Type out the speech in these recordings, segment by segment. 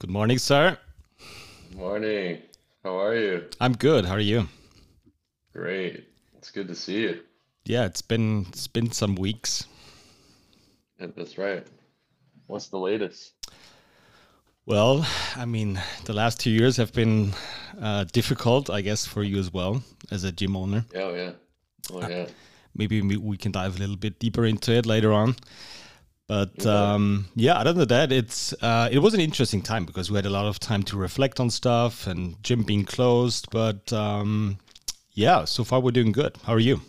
Good morning, sir. Morning. How are you? I'm good. How are you? Great. It's good to see you. Yeah, it's been it's been some weeks. Yeah, That's right. What's the latest? Well, I mean, the last two years have been uh, difficult, I guess, for you as well as a gym owner. Oh yeah. Oh yeah. Maybe we we can dive a little bit deeper into it later on. But um, yeah, other than that, it's uh, it was an interesting time because we had a lot of time to reflect on stuff and gym being closed. But um, yeah, so far we're doing good. How are you?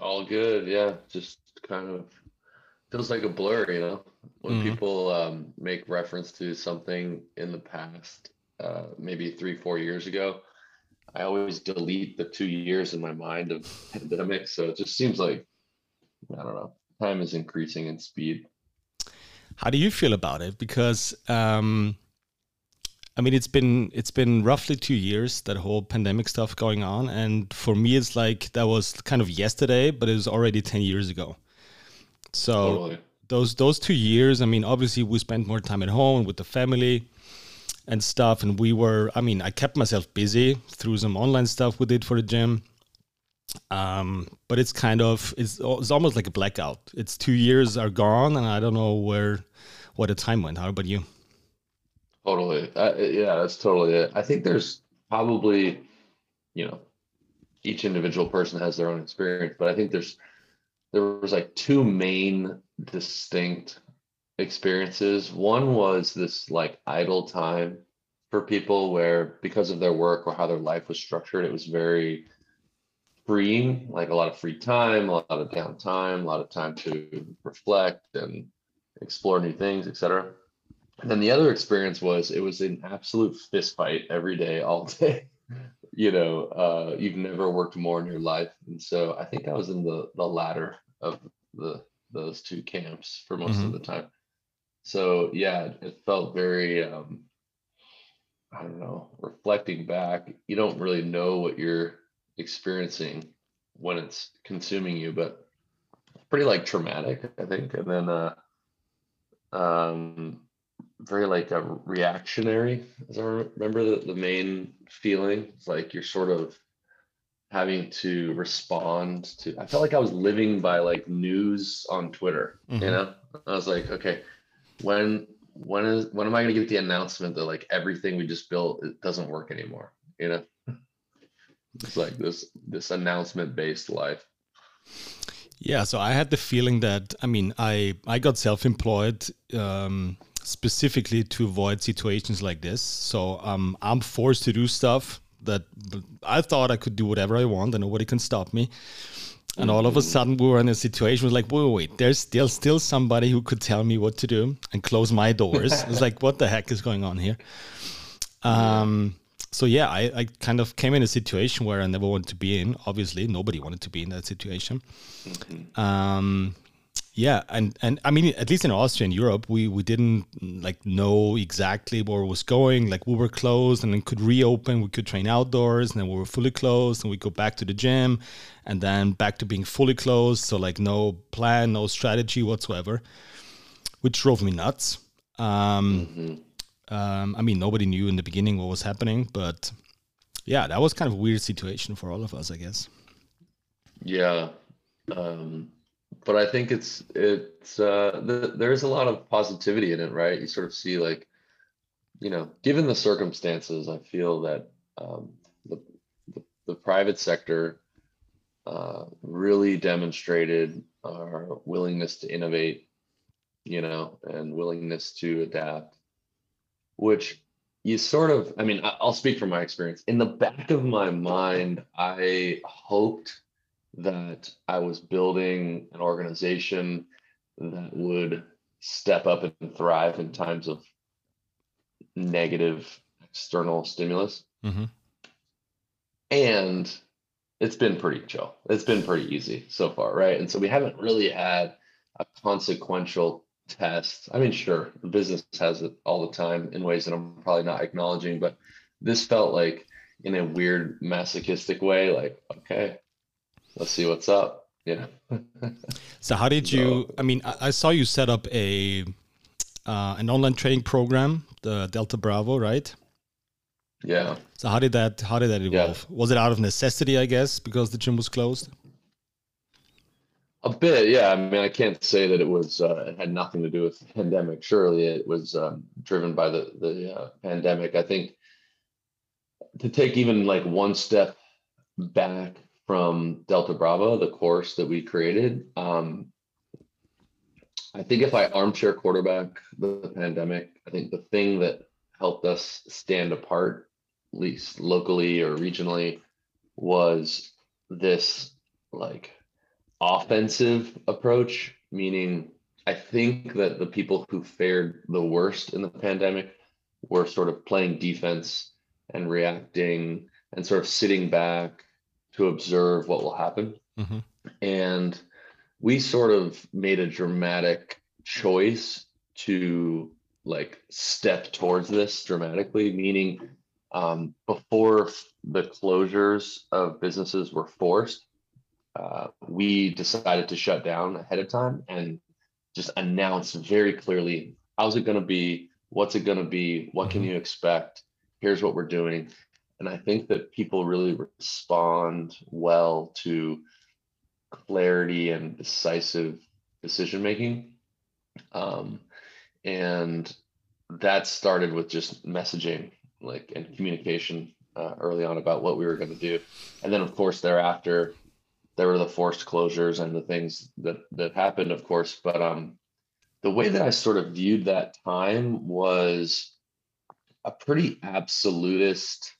All good. Yeah. Just kind of feels like a blur, you know, when Mhm. people um, make reference to something in the past, uh, maybe three, four years ago. I always delete the two years in my mind of pandemic. So it just seems like, I don't know, time is increasing in speed. How do you feel about it? Because um, I mean, it's been it's been roughly two years that whole pandemic stuff going on, and for me, it's like that was kind of yesterday, but it was already ten years ago. So Totally. those those two years, I mean, obviously we spent more time at home with the family and stuff, and we were. I mean, I kept myself busy through some online stuff we did for the gym. Um, but it's kind of it's, it's almost like a blackout. It's two years are gone, and I don't know where what the time went. How about you? Totally. Uh, yeah, that's totally it. I think there's probably, you know, each individual person has their own experience, but I think there's there was like two main distinct experiences. One was this like idle time for people where because of their work or how their life was structured, it was very freeing, like a lot of free time, a lot of downtime, a lot of time to reflect and explore new things, etc. And then the other experience was it was an absolute fist fight every day, all day. you know, uh, you've never worked more in your life, and so I think I was in the the latter of the those two camps for most of Mhm. the time. So yeah, it felt very um, I don't know, reflecting back, you don't really know what you're experiencing when it's consuming you, but pretty like traumatic, I think. And then uh um very like a reactionary, as I remember the, the main feeling. It's like you're sort of having to respond to I felt like I was living by like news on Twitter, you Mhm. know? I was like, okay, when when is when am I gonna get the announcement that like everything we just built it doesn't work anymore? You know? It's like this this announcement based life. Yeah, so I had the feeling that I mean I I got self-employed um, specifically to avoid situations like this. So um, I'm forced to do stuff that I thought I could do whatever I want and nobody can stop me. And all of a sudden we were in a situation where like, wait, wait, wait, there's still still somebody who could tell me what to do and close my doors. it's like, what the heck is going on here? Um, so yeah, I, I kind of came in a situation where I never wanted to be in. Obviously, nobody wanted to be in that situation. Um, yeah, and and I mean, at least in Austria and Europe, we we didn't like know exactly where it was going. Like we were closed, and then could reopen. We could train outdoors, and then we were fully closed, and we go back to the gym, and then back to being fully closed. So like no plan, no strategy whatsoever, which drove me nuts. Um, Mhm. Um, I mean, nobody knew in the beginning what was happening, but yeah, that was kind of a weird situation for all of us, I guess. Yeah. Um, but I think it's it's uh th there's a lot of positivity in it, right? You sort of see like, you know, given the circumstances, I feel that um the the, the private sector uh really demonstrated our willingness to innovate, you know, and willingness to adapt, which you sort of, I mean, I'll speak from my experience. In the back of my mind, I hoped that I was building an organization that would step up and thrive in times of negative external stimulus. hmm And it's been pretty chill. It's been pretty easy so far, right? And so we haven't really had a consequential test. I mean, sure, business has it all the time in ways that I'm probably not acknowledging, but this felt like in a weird masochistic way, like, okay, let's see what's up, Yeah. So how did you? So- I mean, I, I saw you set up a uh, an online training program, the Delta Bravo, right? Yeah. So how did that how did that evolve? Yeah. Was it out of necessity, I guess, because the gym was closed? A bit, yeah. I mean, I can't say that it was uh, it had nothing to do with the pandemic. Surely, it was um, driven by the the uh, pandemic. I think to take even like one step back from Delta Bravo, the course that we created, um, I think if I armchair quarterback the pandemic, I think the thing that helped us stand apart, at least locally or regionally, was this like offensive approach, meaning I think that the people who fared the worst in the pandemic were sort of playing defense and reacting and sort of sitting back to observe what will happen. Mm-hmm. And we sort of made a dramatic choice to like step towards this dramatically, meaning um, before the closures of businesses were forced, uh, we decided to shut down ahead of time and just announce very clearly how's it going to be? What's it going to be? What can mm-hmm. you expect? Here's what we're doing. And i think that people really respond well to clarity and decisive decision making um, and that started with just messaging like and communication uh, early on about what we were going to do. And then of course thereafter there were the forced closures and the things that that happened, of course. But um, the way that I sort of viewed that time was a pretty absolutist.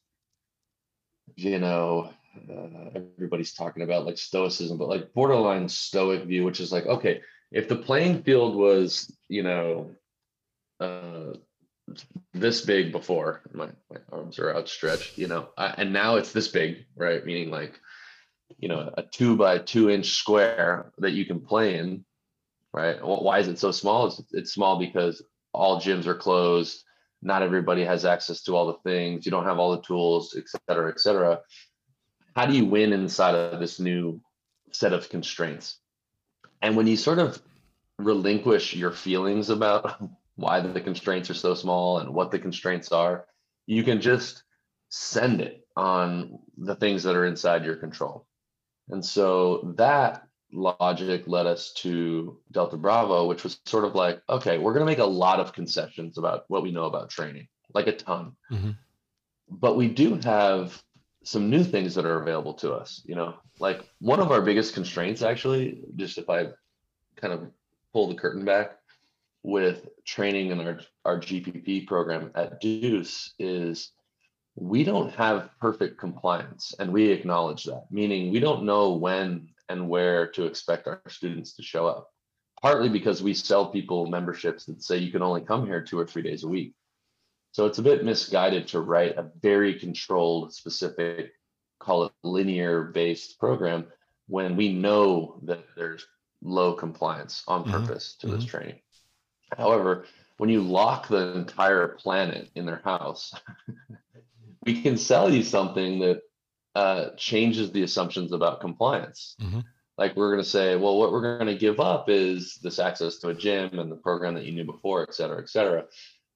You know, uh, everybody's talking about like stoicism, but like borderline stoic view, which is like, okay, if the playing field was, you know, uh, this big before, my, my arms are outstretched, you know, I, and now it's this big, right? Meaning like you know a two by two inch square that you can play in right? Why is it so small? It's, it's small because all gyms are closed. Not everybody has access to all the things. You don't have all the tools et cetera et cetera. How do you win inside of this new set of constraints? And when you sort of relinquish your feelings about why the constraints are so small and what the constraints are you can just send it on the things that are inside your control and so that logic led us to Delta Bravo, which was sort of like, okay, we're going to make a lot of concessions about what we know about training, like a ton. Mm-hmm. But we do have some new things that are available to us. You know, like one of our biggest constraints, actually, just if I kind of pull the curtain back with training in our, our GPP program at Deuce is we don't have perfect compliance and we acknowledge that meaning we don't know when and where to expect our students to show up partly because we sell people memberships that say you can only come here two or three days a week so it's a bit misguided to write a very controlled specific call it linear based program when we know that there's low compliance on mm-hmm. purpose mm-hmm. to this mm-hmm. training however when you lock the entire planet in their house we can sell you something that uh, changes the assumptions about compliance. Mm-hmm. Like we're going to say, well, what we're going to give up is this access to a gym and the program that you knew before, et cetera, et cetera.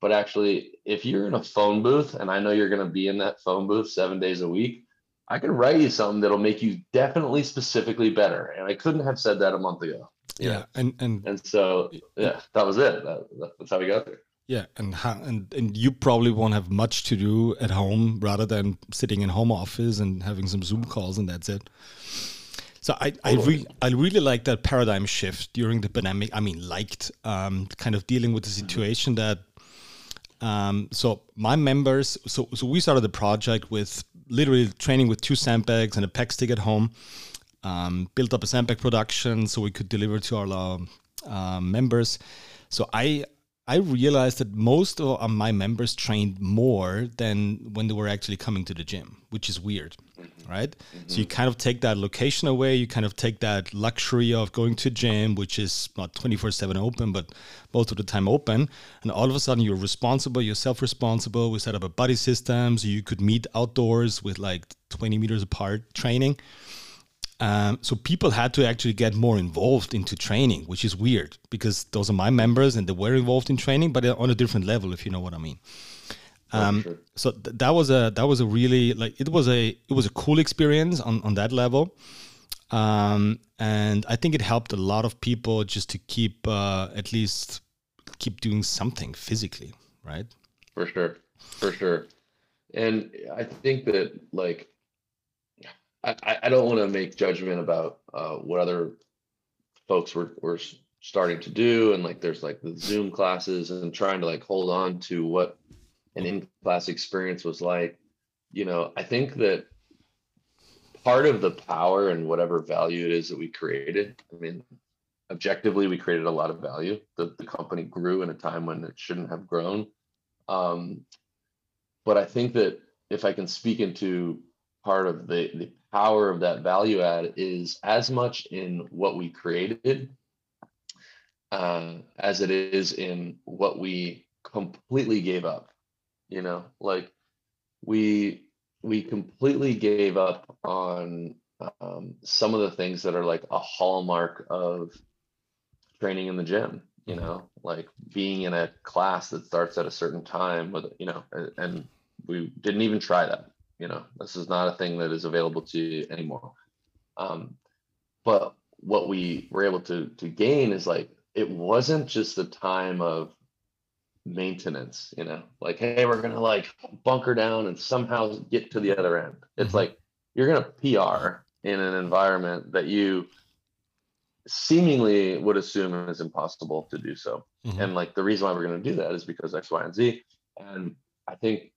But actually, if you're in a phone booth and I know you're going to be in that phone booth seven days a week, I can write you something that'll make you definitely specifically better. And I couldn't have said that a month ago. Yeah, and and and so yeah, that was it. That, that's how we got there. Yeah, and and and you probably won't have much to do at home rather than sitting in home office and having some Zoom calls and that's it. So I I, re- I really like that paradigm shift during the pandemic. I mean, liked um, kind of dealing with the mm-hmm. situation that. Um, so my members, so so we started the project with literally training with two sandbags and a PEX stick at home. Um, built up a sandbag production so we could deliver to our uh, members. So I I realized that most of my members trained more than when they were actually coming to the gym, which is weird, mm-hmm. right? Mm-hmm. So you kind of take that location away, you kind of take that luxury of going to gym, which is not 24 7 open, but most of the time open. And all of a sudden you're responsible, you're self responsible. We set up a buddy system so you could meet outdoors with like 20 meters apart training. Um, so people had to actually get more involved into training, which is weird because those are my members and they were involved in training, but on a different level, if you know what I mean. Um, sure. So th- that was a that was a really like it was a it was a cool experience on on that level, um, and I think it helped a lot of people just to keep uh, at least keep doing something physically, right? For sure, for sure, and I think that like I, I don't want to make judgment about uh, what other folks were, were starting to do and like there's like the zoom classes and trying to like hold on to what an in-class experience was like. You know i think that part of the power and whatever value it is that we created i mean objectively we created a lot of value. The, the company grew in a time when it shouldn't have grown. Um, but i think that if i can speak into part of the, the power of that value add is as much in what we created uh, as it is in what we completely gave up you know? Like we we completely gave up on um, some of the things that are like a hallmark of training in the gym you know? Like being in a class that starts at a certain time with you know and we didn't even try that you know this is not a thing that is available to you anymore um, but what we were able to to gain is like it wasn't just a time of maintenance you know like hey we're gonna like bunker down and somehow get to the other end it's mm-hmm. like you're gonna pr in an environment that you seemingly would assume is impossible to do so mm-hmm. and like the reason why we're going to do that is because x y and z and i think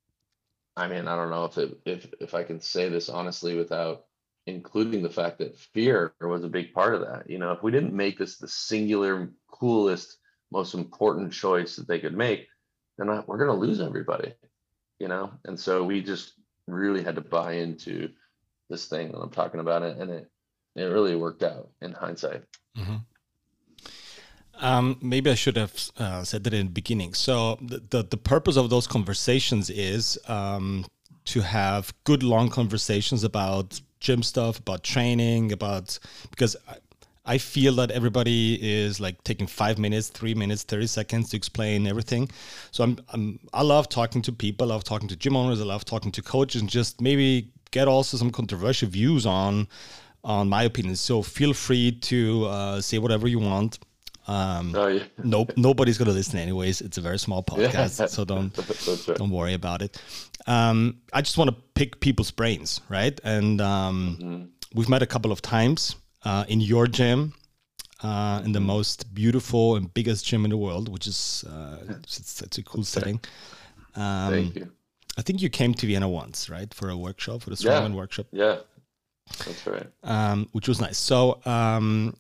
I mean, I don't know if it, if if I can say this honestly without including the fact that fear was a big part of that. You know, if we didn't make this the singular, coolest, most important choice that they could make, then we're going to lose everybody. You know, and so we just really had to buy into this thing that I'm talking about, and it it really worked out in hindsight. Mm-hmm. Um, maybe I should have uh, said that in the beginning. So the, the, the purpose of those conversations is um, to have good long conversations about gym stuff, about training, about because I, I feel that everybody is like taking five minutes, three minutes, thirty seconds to explain everything. So I'm, I'm I love talking to people. I love talking to gym owners. I love talking to coaches, and just maybe get also some controversial views on on my opinion. So feel free to uh, say whatever you want um, oh, yeah. nope, nobody's gonna listen anyways. It's a very small podcast, yeah. so don't right. don't worry about it. Um, I just want to pick people's brains, right? And um, mm-hmm. we've met a couple of times uh, in your gym, uh, in the mm-hmm. most beautiful and biggest gym in the world, which is uh, it's, it's, a cool setting. Um, Thank you. I think you came to Vienna once, right, for a workshop, for the strongman yeah. workshop. Yeah, that's right. Um, which was nice. So um,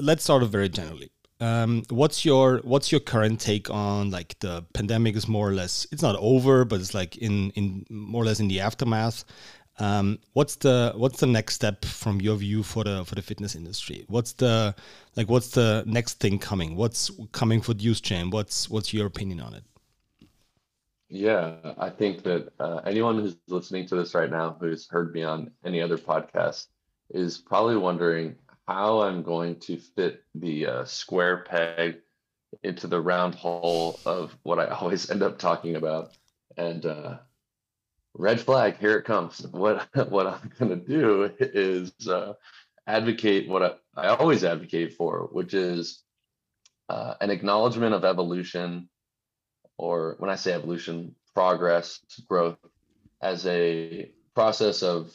let's start off very generally. Um, what's your what's your current take on like the pandemic is more or less it's not over, but it's like in in more or less in the aftermath. Um, what's the what's the next step from your view for the for the fitness industry? What's the like what's the next thing coming? What's coming for youth chain? What's what's your opinion on it? Yeah, I think that uh, anyone who's listening to this right now, who's heard me on any other podcast, is probably wondering how I'm going to fit the uh, square peg into the round hole of what I always end up talking about. And uh, red flag, here it comes. What what I'm going to do is uh, advocate what I, I always advocate for, which is uh, an acknowledgement of evolution, or when I say evolution, progress, growth, as a process of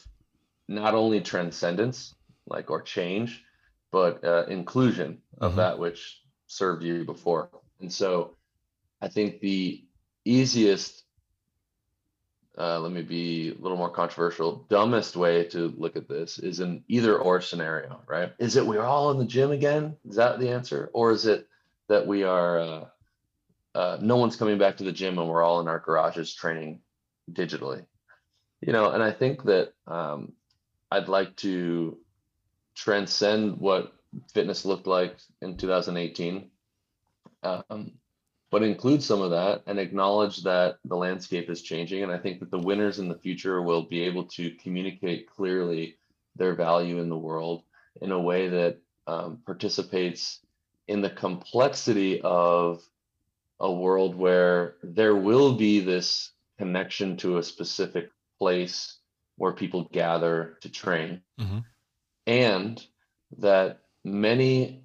not only transcendence like or change, but uh, inclusion of mm-hmm. that which served you before. And so I think the easiest, uh, let me be a little more controversial, dumbest way to look at this is an either or scenario, right? Is it we're all in the gym again? Is that the answer? Or is it that we are, uh, uh, no one's coming back to the gym and we're all in our garages training digitally? You know, and I think that um, I'd like to transcend what fitness looked like in 2018, um, but include some of that and acknowledge that the landscape is changing. And I think that the winners in the future will be able to communicate clearly their value in the world in a way that um, participates in the complexity of a world where there will be this connection to a specific place where people gather to train mm-hmm. And that many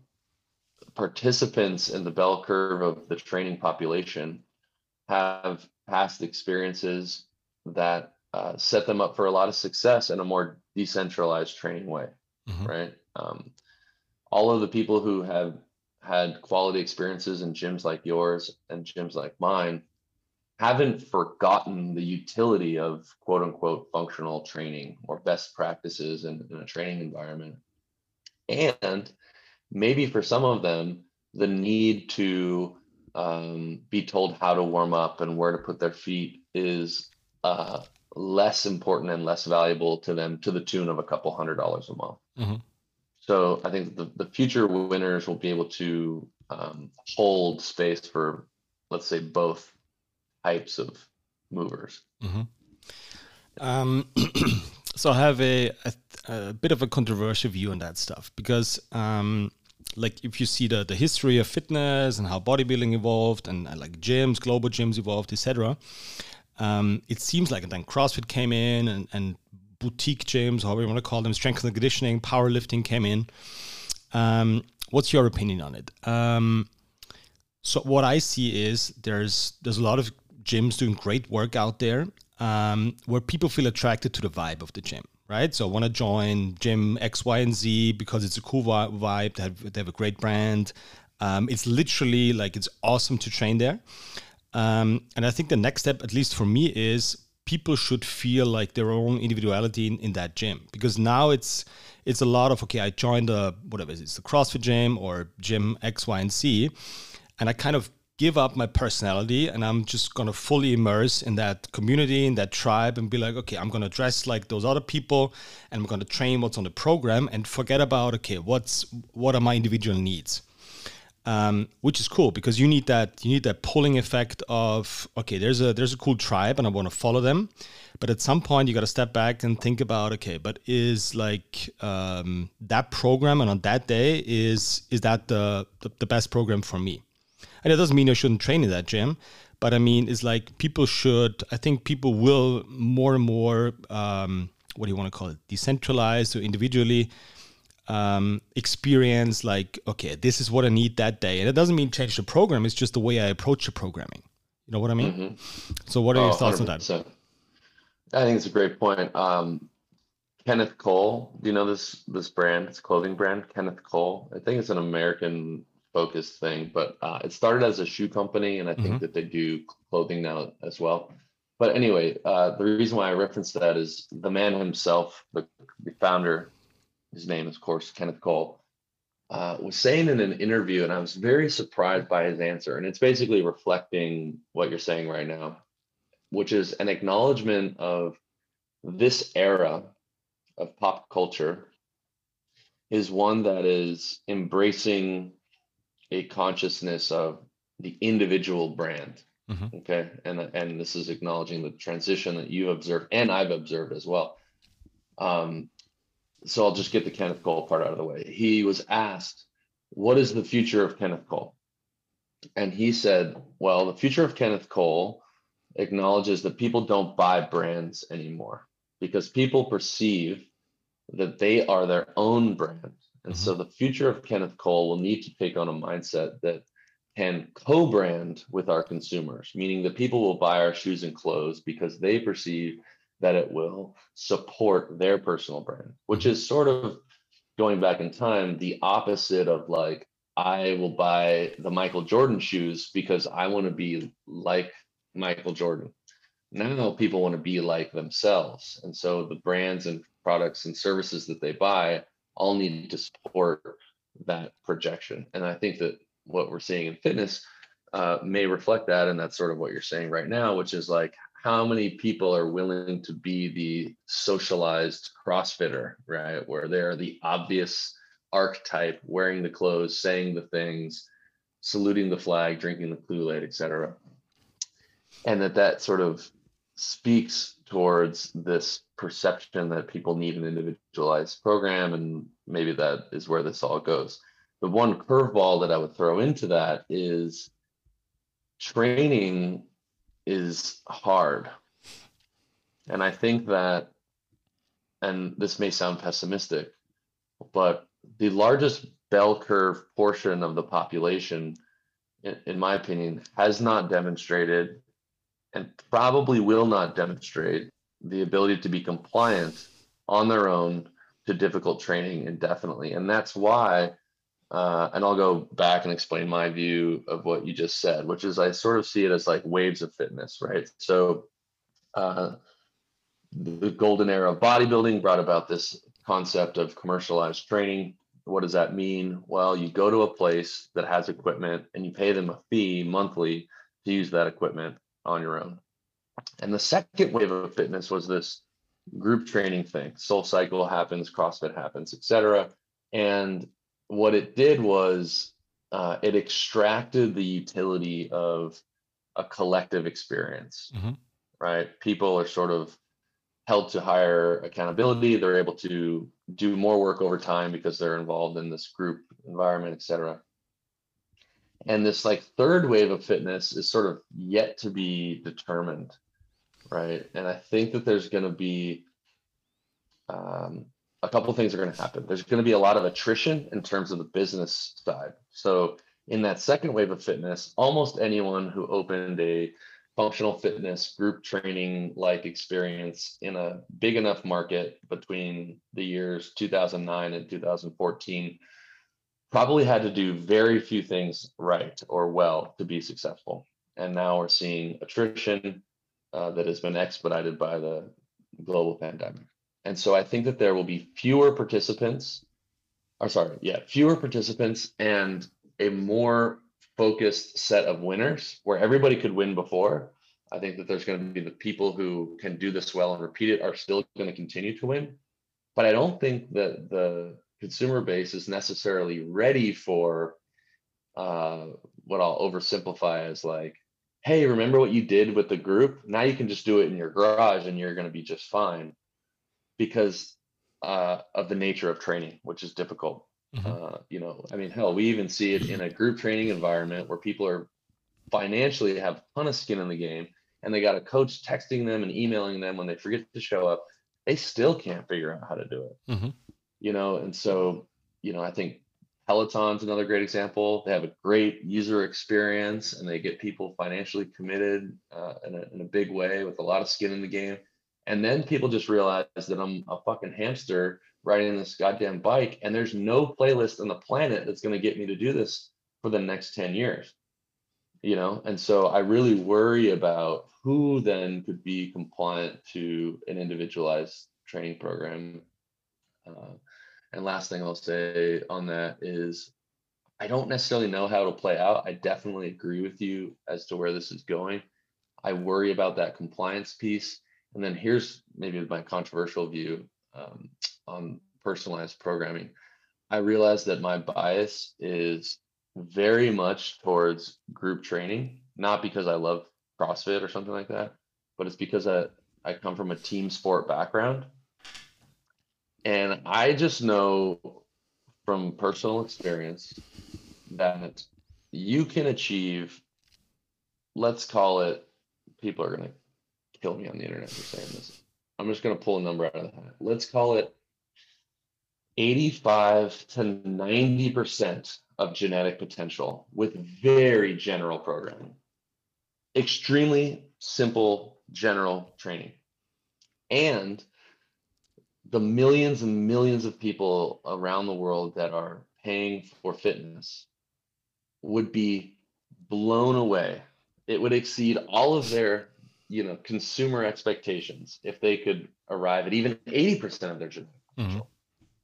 participants in the bell curve of the training population have past experiences that uh, set them up for a lot of success in a more decentralized training way, mm-hmm. right? Um, all of the people who have had quality experiences in gyms like yours and gyms like mine haven't forgotten the utility of quote unquote functional training or best practices in, in a training environment. And maybe for some of them, the need to um, be told how to warm up and where to put their feet is uh, less important and less valuable to them to the tune of a couple hundred dollars a month. Mm-hmm. So I think the, the future winners will be able to um, hold space for, let's say, both types of movers. Mm-hmm. Um, so I have a, a, a, bit of a controversial view on that stuff because, um, like, if you see the, the history of fitness and how bodybuilding evolved and, and like gyms, global gyms evolved, etc., um, it seems like and then CrossFit came in and, and boutique gyms, however you want to call them, strength and conditioning, powerlifting came in. Um, what's your opinion on it? Um, so what I see is there's there's a lot of gyms doing great work out there um, where people feel attracted to the vibe of the gym, right? So I want to join gym X, Y, and Z because it's a cool vibe. They have, they have a great brand. Um, it's literally like it's awesome to train there. Um, and I think the next step, at least for me, is people should feel like their own individuality in, in that gym because now it's it's a lot of okay i joined a whatever it's the crossfit gym or gym x y and z and i kind of give up my personality and i'm just going to fully immerse in that community in that tribe and be like okay i'm going to dress like those other people and i'm going to train what's on the program and forget about okay what's what are my individual needs? Um, which is cool because you need that you need that pulling effect of okay there's a there's a cool tribe and I want to follow them, but at some point you got to step back and think about okay but is like um, that program and on that day is is that the, the the best program for me, and it doesn't mean I shouldn't train in that gym, but I mean it's like people should I think people will more and more um, what do you want to call it? Decentralized or individually um, experience like okay this is what i need that day. And it doesn't mean change the program it's just the way i approach the programming. You know what i mean? Mm-hmm. so what are oh, your thoughts 100%. on that? i think it's a great point. Um, kenneth cole do you know this this brand it's clothing brand kenneth cole? I think it's an american focused thing but uh, it started as a shoe company and i think mm-hmm. that they do clothing now as well but anyway uh, the reason why i reference that is the man himself the, the founder his name, is, of course, Kenneth Cole, uh, was saying in an interview, and I was very surprised by his answer. And it's basically reflecting what you're saying right now, which is an acknowledgement of this era of pop culture is one that is embracing a consciousness of the individual brand. Mm-hmm. Okay. And, and this is acknowledging the transition that you observed and I've observed as well. Um, so I'll just get the Kenneth Cole part out of the way. He was asked, What is the future of Kenneth Cole? And he said, Well, the future of Kenneth Cole acknowledges that people don't buy brands anymore because people perceive that they are their own brand. And mm-hmm. so the future of Kenneth Cole will need to take on a mindset that can co brand with our consumers, meaning that people will buy our shoes and clothes because they perceive that it will support their personal brand, which is sort of going back in time, the opposite of like, I will buy the Michael Jordan shoes because I want to be like Michael Jordan. Now people want to be like themselves. And so the brands and products and services that they buy all need to support that projection. And I think that what we're seeing in fitness uh, may reflect that. And that's sort of what you're saying right now, which is like, how many people are willing to be the socialized crossfitter right where they're the obvious archetype wearing the clothes saying the things saluting the flag drinking the kool-aid et cetera. and that that sort of speaks towards this perception that people need an individualized program, and maybe that is where this all goes. The one curveball that I would throw into that is training is hard. And I think that, and this may sound pessimistic, but the largest bell curve portion of the population, in, in my opinion, has not demonstrated and probably will not demonstrate the ability to be compliant on their own to difficult training indefinitely. And that's why, uh, and I'll go back and explain my view of what you just said, which is I sort of see it as like waves of fitness, right? So, uh, the golden era of bodybuilding brought about this concept of commercialized training. What does that mean? Well, you go to a place that has equipment and you pay them a fee monthly to use that equipment on your own. And the second wave of fitness was this group training thing. Soul Cycle happens, CrossFit happens, etc. And what it did was uh, it extracted the utility of a collective experience, mm-hmm. right? People are sort of held to higher accountability. They're able to do more work over time because they're involved in this group environment, etc. And this like third wave of fitness is sort of yet to be determined, right? And I think that there's going to be um, a couple things are going to happen. There's going to be a lot of attrition in terms of the business side. So in that second wave of fitness, almost anyone who opened a functional fitness group training like experience in a big enough market between the years 2009 and 2014 probably had to do very few things right or well to be successful and now we're seeing attrition uh, that has been expedited by the global pandemic and so i think that there will be fewer participants or sorry yeah fewer participants and a more focused set of winners where everybody could win before. I think that there's going to be the people who can do this well and repeat it are still going to continue to win. But I don't think that the consumer base is necessarily ready for uh, what I'll oversimplify as like, hey, remember what you did with the group? Now you can just do it in your garage and you're going to be just fine because uh, of the nature of training, which is difficult. Mm-hmm. Uh, you know, I mean, hell, we even see it in a group training environment where people are financially have a ton of skin in the game and they got a coach texting them and emailing them when they forget to show up. They still can't figure out how to do it. Mm-hmm. You know, and so, you know, I think Peloton's another great example. They have a great user experience and they get people financially committed uh, in, a, in a big way with a lot of skin in the game. And then people just realize that I'm a fucking hamster riding this goddamn bike and there's no playlist on the planet that's going to get me to do this for the next 10 years you know and so i really worry about who then could be compliant to an individualized training program uh, and last thing i'll say on that is i don't necessarily know how it'll play out. I definitely agree with you as to where this is going. I worry about that compliance piece. And then here's maybe my controversial view um, on personalized programming, I realize that my bias is very much towards group training, not because I love CrossFit or something like that, but it's because I, I come from a team sport background. And I just know from personal experience that you can achieve, let's call it, people are going to kill me on the internet for saying this. I'm just going to pull a number out of the hat. Let's call it 85 to 90% of genetic potential with very general programming. Extremely simple general training. And the millions and millions of people around the world that are paying for fitness would be blown away. It would exceed all of their, you know, consumer expectations if they could arrive at even 80% of their genetic mm-hmm.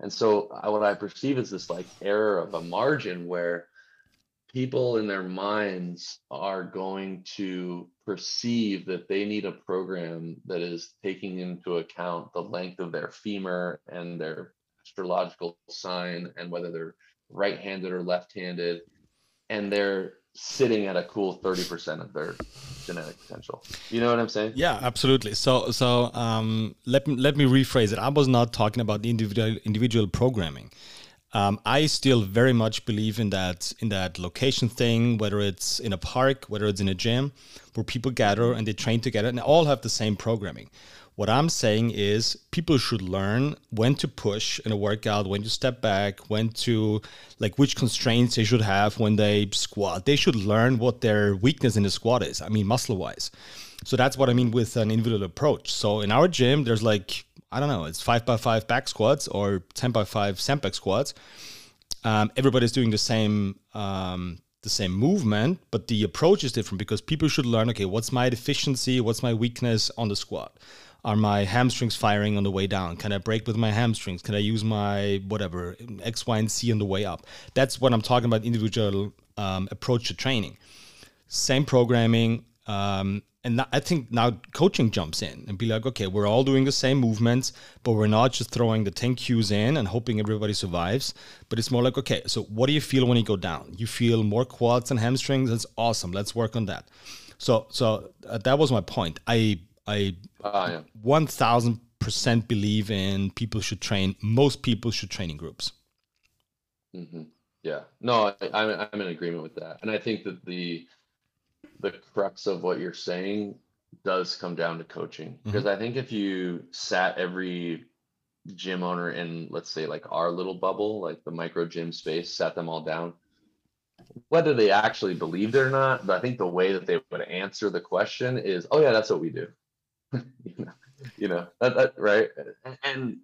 And so what I perceive is this like error of a margin where people in their minds are going to perceive that they need a program that is taking into account the length of their femur and their astrological sign and whether they're right-handed or left-handed and they're sitting at a cool 30% of their genetic potential. You know what I'm saying? Yeah, absolutely. So so um, let me let me rephrase it. I was not talking about the individual individual programming. Um, I still very much believe in that in that location thing, whether it's in a park, whether it's in a gym, where people gather and they train together, and all have the same programming. What I'm saying is people should learn when to push in a workout, when to step back, when to like which constraints they should have when they squat. They should learn what their weakness in the squat is. I mean, muscle wise. So that's what I mean with an individual approach. So in our gym, there's like I don't know, it's five by five back squats or ten by five sandbag squats. Um, everybody's doing the same um, the same movement, but the approach is different because people should learn. Okay, what's my deficiency? What's my weakness on the squat? are my hamstrings firing on the way down? Can I break with my hamstrings? Can I use my whatever X, Y, and Z on the way up? That's what I'm talking about. Individual um, approach to training. Same programming. Um, and I think now coaching jumps in and be like, okay, we're all doing the same movements, but we're not just throwing the 10 cues in and hoping everybody survives. But it's more like, okay, so what do you feel when you go down? You feel more quads and hamstrings. That's awesome. Let's work on that. So, so uh, that was my point. I I ah, one thousand percent believe in people should train. Most people should train in groups. Mm-hmm. Yeah, no, I, I'm I'm in agreement with that, and I think that the the crux of what you're saying does come down to coaching mm-hmm. because I think if you sat every gym owner in let's say like our little bubble, like the micro gym space, sat them all down, whether they actually believed it or not, but I think the way that they would answer the question is, oh yeah, that's what we do. you know, you know that, that right and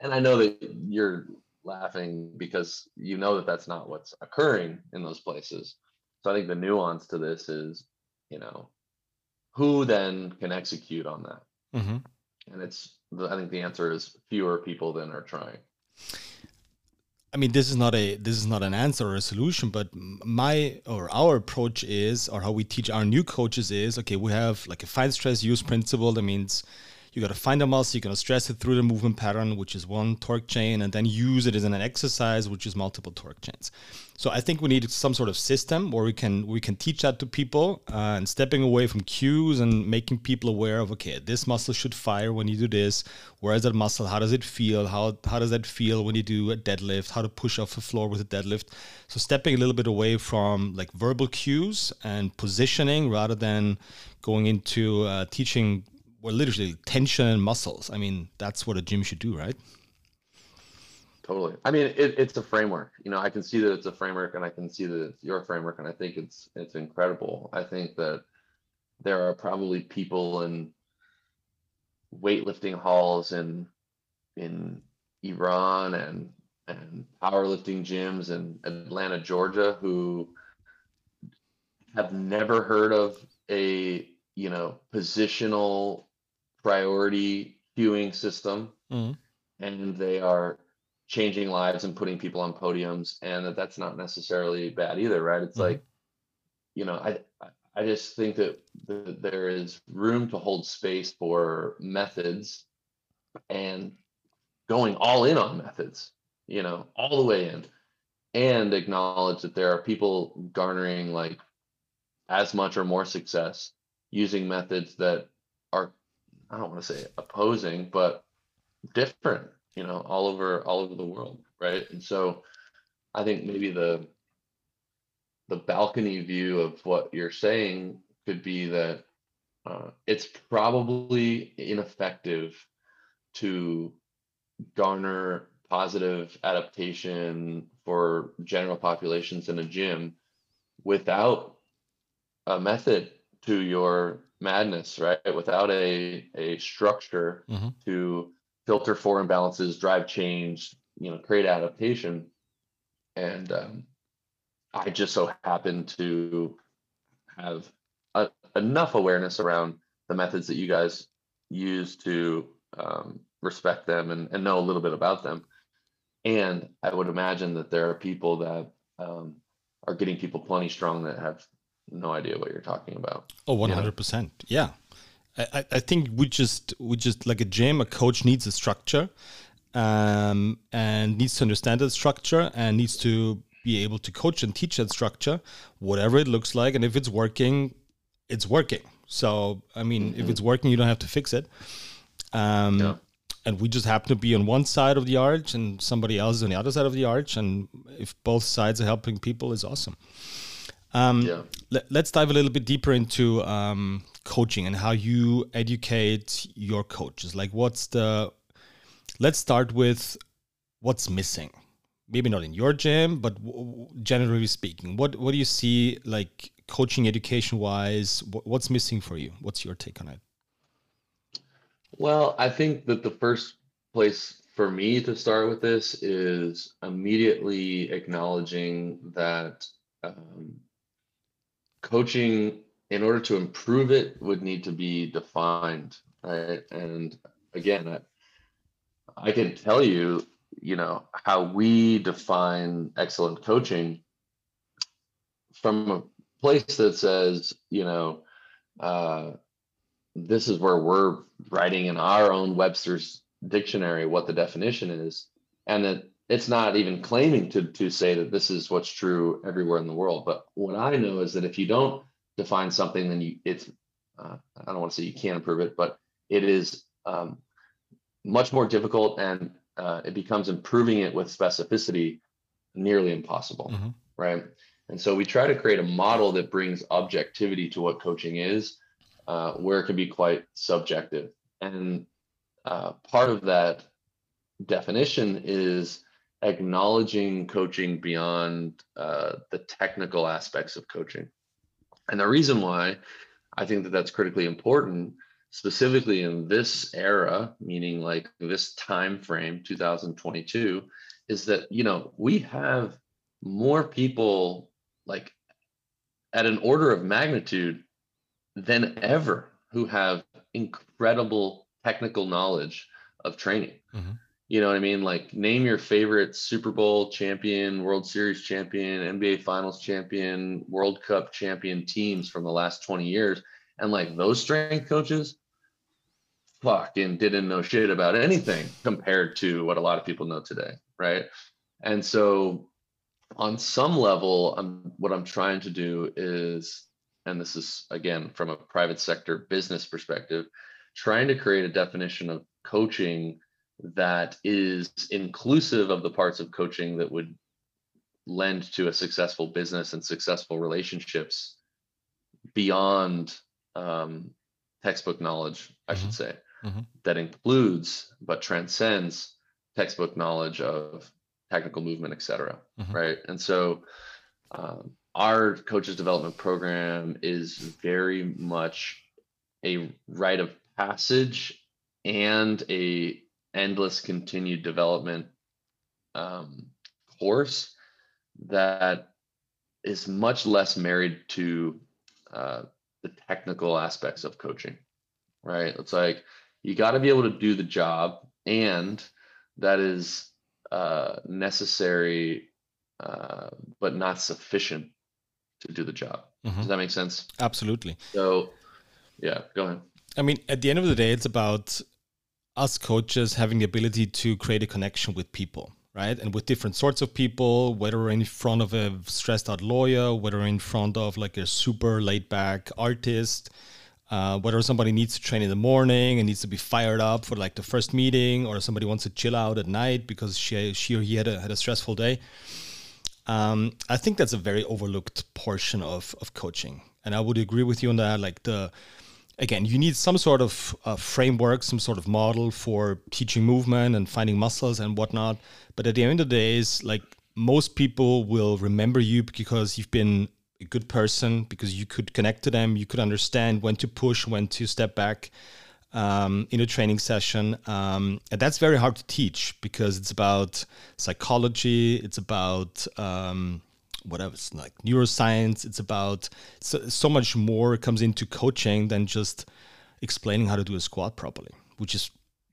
and i know that you're laughing because you know that that's not what's occurring in those places so i think the nuance to this is you know who then can execute on that mm-hmm. and it's i think the answer is fewer people than are trying I mean, this is not a this is not an answer or a solution, but my or our approach is, or how we teach our new coaches is, okay, we have like a find stress use principle. That means you got to find a muscle, you're going to stress it through the movement pattern, which is one torque chain, and then use it as an exercise, which is multiple torque chains. So I think we need some sort of system where we can we can teach that to people uh, and stepping away from cues and making people aware of okay, this muscle should fire when you do this. Where is that muscle? How does it feel? How how does that feel when you do a deadlift? How to push off the floor with a deadlift? So stepping a little bit away from like verbal cues and positioning rather than going into uh, teaching well, literally tension muscles. I mean, that's what a gym should do, right? Totally. I mean, it, it's a framework. You know, I can see that it's a framework, and I can see that it's your framework, and I think it's it's incredible. I think that there are probably people in weightlifting halls in in Iran and and powerlifting gyms in Atlanta, Georgia, who have never heard of a you know positional priority cueing system mm-hmm. and they are changing lives and putting people on podiums and that that's not necessarily bad either right it's mm-hmm. like you know i i just think that that there is room to hold space for methods and going all in on methods you know all the way in and acknowledge that there are people garnering like as much or more success using methods that are I don't want to say opposing, but different, you know, all over all over the world, right? And so I think maybe the the balcony view of what you're saying could be that uh, it's probably ineffective to garner positive adaptation for general populations in a gym without a method to your madness, right? Without a a structure mm-hmm. to filter for imbalances, drive change, you know, create adaptation. And um, I just so happen to have a, enough awareness around the methods that you guys use to um, respect them and, and know a little bit about them. And I would imagine that there are people that um, are getting people plenty strong that have no idea what you're talking about. Oh, 100%. Yeah. I, I think we just, we just like a gym, a coach needs a structure um, and needs to understand that structure and needs to be able to coach and teach that structure, whatever it looks like. And if it's working, it's working. So, I mean, mm-hmm. if it's working, you don't have to fix it. Um, yeah. And we just happen to be on one side of the arch and somebody else is on the other side of the arch. And if both sides are helping people, is awesome. Um, yeah. let, us dive a little bit deeper into um, coaching and how you educate your coaches. Like, what's the, let's start with what's missing maybe not in your gym, but generally speaking, what what do you see like coaching education wise? What's missing for you? What's your take on it? Well, I think that the first place for me to start with this is immediately acknowledging that um, coaching, in order to improve it, would need to be defined, right? And again, I, I can tell you you know how we define excellent coaching from a place that says you know uh, this is where we're writing in our own webster's dictionary what the definition is and that it's not even claiming to to say that this is what's true everywhere in the world but what i know is that if you don't define something then you it's uh, i don't want to say you can't improve it but it is um, much more difficult and uh, it becomes improving it with specificity nearly impossible, mm-hmm. right? And so we try to create a model that brings objectivity to what coaching is, uh, where it can be quite subjective. And uh, part of that definition is acknowledging coaching beyond uh, the technical aspects of coaching. And the reason why I think that that's critically important specifically in this era meaning like this time frame 2022 is that you know we have more people like at an order of magnitude than ever who have incredible technical knowledge of training mm-hmm. You know what i mean like name your favorite super bowl champion world series champion nba finals champion world cup champion teams from the last 20 years and like those strength coaches fucking didn't know shit about anything compared to what a lot of people know today, right? And so, on some level, I'm, what I'm trying to do is, and this is again from a private sector business perspective, trying to create a definition of coaching that is inclusive of the parts of coaching that would lend to a successful business and successful relationships beyond um, textbook knowledge, I mm-hmm. should say mm-hmm. that includes but transcends textbook knowledge of technical movement, et cetera. Mm-hmm. Right. And so um, our coaches development program is very much a rite of passage and a endless continued development um, course that is much less married to uh, the technical aspects of coaching right? It's like you got to be able to do the job and that is uh, necessary uh, but not sufficient to do the job. Mm-hmm. does that make sense? Absolutely. So yeah go ahead. I mean at the end of the day it's about us coaches having the ability to create a connection with people right and with different sorts of people whether in front of a stressed out lawyer whether in front of like a super laid back artist uh, whether somebody needs to train in the morning and needs to be fired up for like the first meeting, or somebody wants to chill out at night because she, she or he had a, had a stressful day. Um, I think that's a very overlooked portion of, of coaching. And I would agree with you on that. Like the, again, you need some sort of uh, framework, some sort of model for teaching movement and finding muscles and whatnot. But at the end of the day, is like most people will remember you because you've been a good person because you could connect to them, you could understand when to push, when to step back um, in a training session. Um, and that's very hard to teach because it's about psychology, it's about um, whatever, it's like neuroscience, it's about so, so much more comes into coaching than just explaining how to do a squat properly, which is,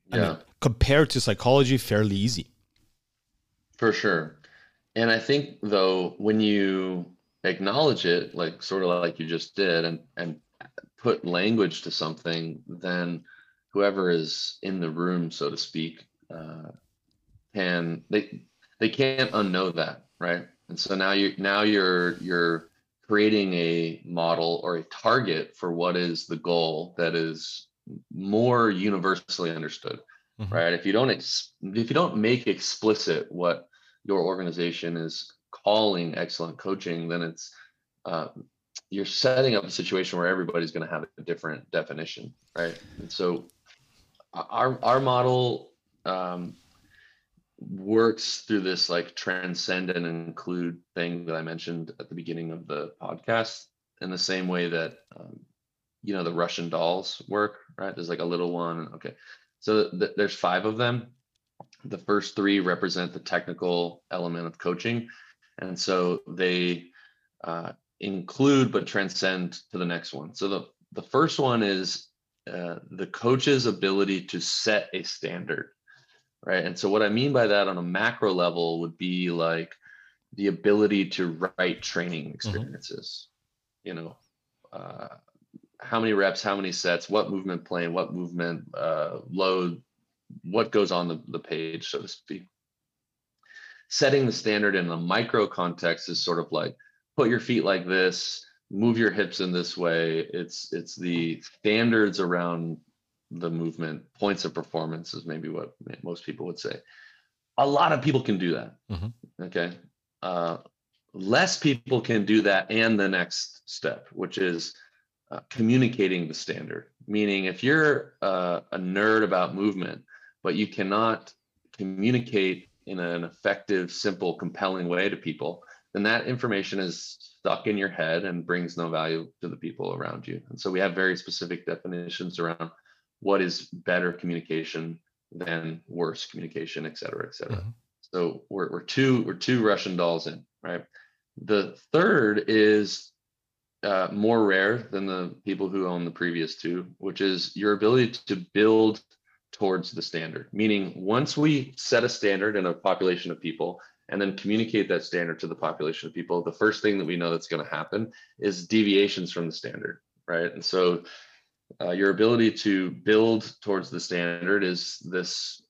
yeah. I mean, compared to psychology, fairly easy. For sure. And I think though, when you acknowledge it like sort of like you just did and and put language to something then whoever is in the room so to speak uh, can they they can't unknow that right And so now you now you're you're creating a model or a target for what is the goal that is more universally understood mm-hmm. right if you don't ex- if you don't make explicit what your organization is calling excellent coaching then it's uh, you're setting up a situation where everybody's going to have a different definition right and so our our model um, works through this like transcend and include thing that I mentioned at the beginning of the podcast in the same way that um, you know the Russian dolls work, right? There's like a little one. Okay, so th- there's five of them. The first three represent the technical element of coaching, and so they uh, include but transcend to the next one. So the the first one is uh, the coach's ability to set a standard right? And so what I mean by that on a macro level would be like the ability to write training mm-hmm. experiences. Mm-hmm. You know, uh, how many reps, how many sets, what movement plane, what movement uh, load, what goes on the, the page, so to speak. Setting the standard in a micro context is sort of like put your feet like this, move your hips in this way. It's it's the standards around the movement points of performance is maybe what most people would say. A lot of people can do that. Mm-hmm. okay? Uh, less people can do that and the next step which is uh, communicating the standard. Meaning if you're uh, a nerd about movement but you cannot communicate in an effective simple compelling way to people then that information is stuck in your head and brings no value to the people around you. And so we have very specific definitions around what is better communication than worse communication, et cetera, et cetera. Mm-hmm. So we're, we're two we're two Russian dolls in, right? The third is uh, more rare than the people who own the previous two, which is your ability to build towards the standard. Meaning, once we set a standard in a population of people and then communicate that standard to the population of people, the first thing that we know that's going to happen is deviations from the standard, right? And so uh, your ability to build towards the standard is this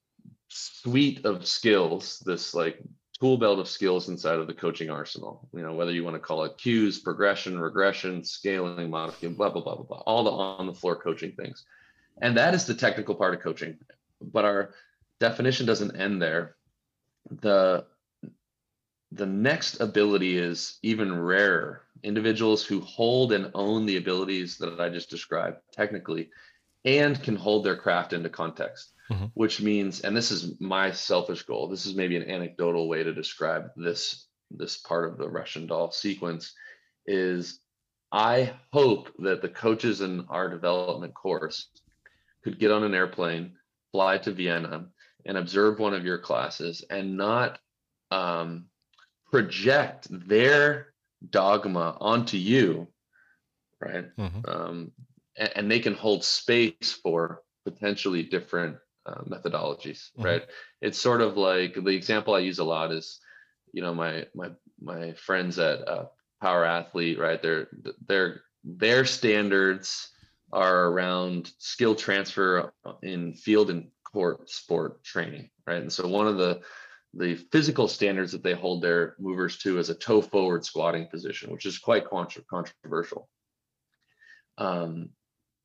suite of skills, this like tool belt of skills inside of the coaching arsenal. You know, whether you want to call it cues, progression, regression, scaling, modification, blah, blah, blah, blah, blah, all the on the floor coaching things. And that is the technical part of coaching. But our definition doesn't end there. The the next ability is even rarer. Individuals who hold and own the abilities that I just described technically and can hold their craft into context, mm-hmm. which means, and this is my selfish goal, this is maybe an anecdotal way to describe this this part of the Russian doll sequence is I hope that the coaches in our development course could get on an airplane, fly to Vienna, and observe one of your classes and not um, project their dogma onto you, right? Mm-hmm. Um, and, and, they can hold space for potentially different uh, methodologies, mm-hmm. right? It's sort of like the example I use a lot is, you know, my my my friends at uh, Power Athlete, right? Their their their standards are around skill transfer in field and court sport training, right? And so one of the the physical standards that they hold their movers to as a toe forward squatting position, which is quite controversial. Um,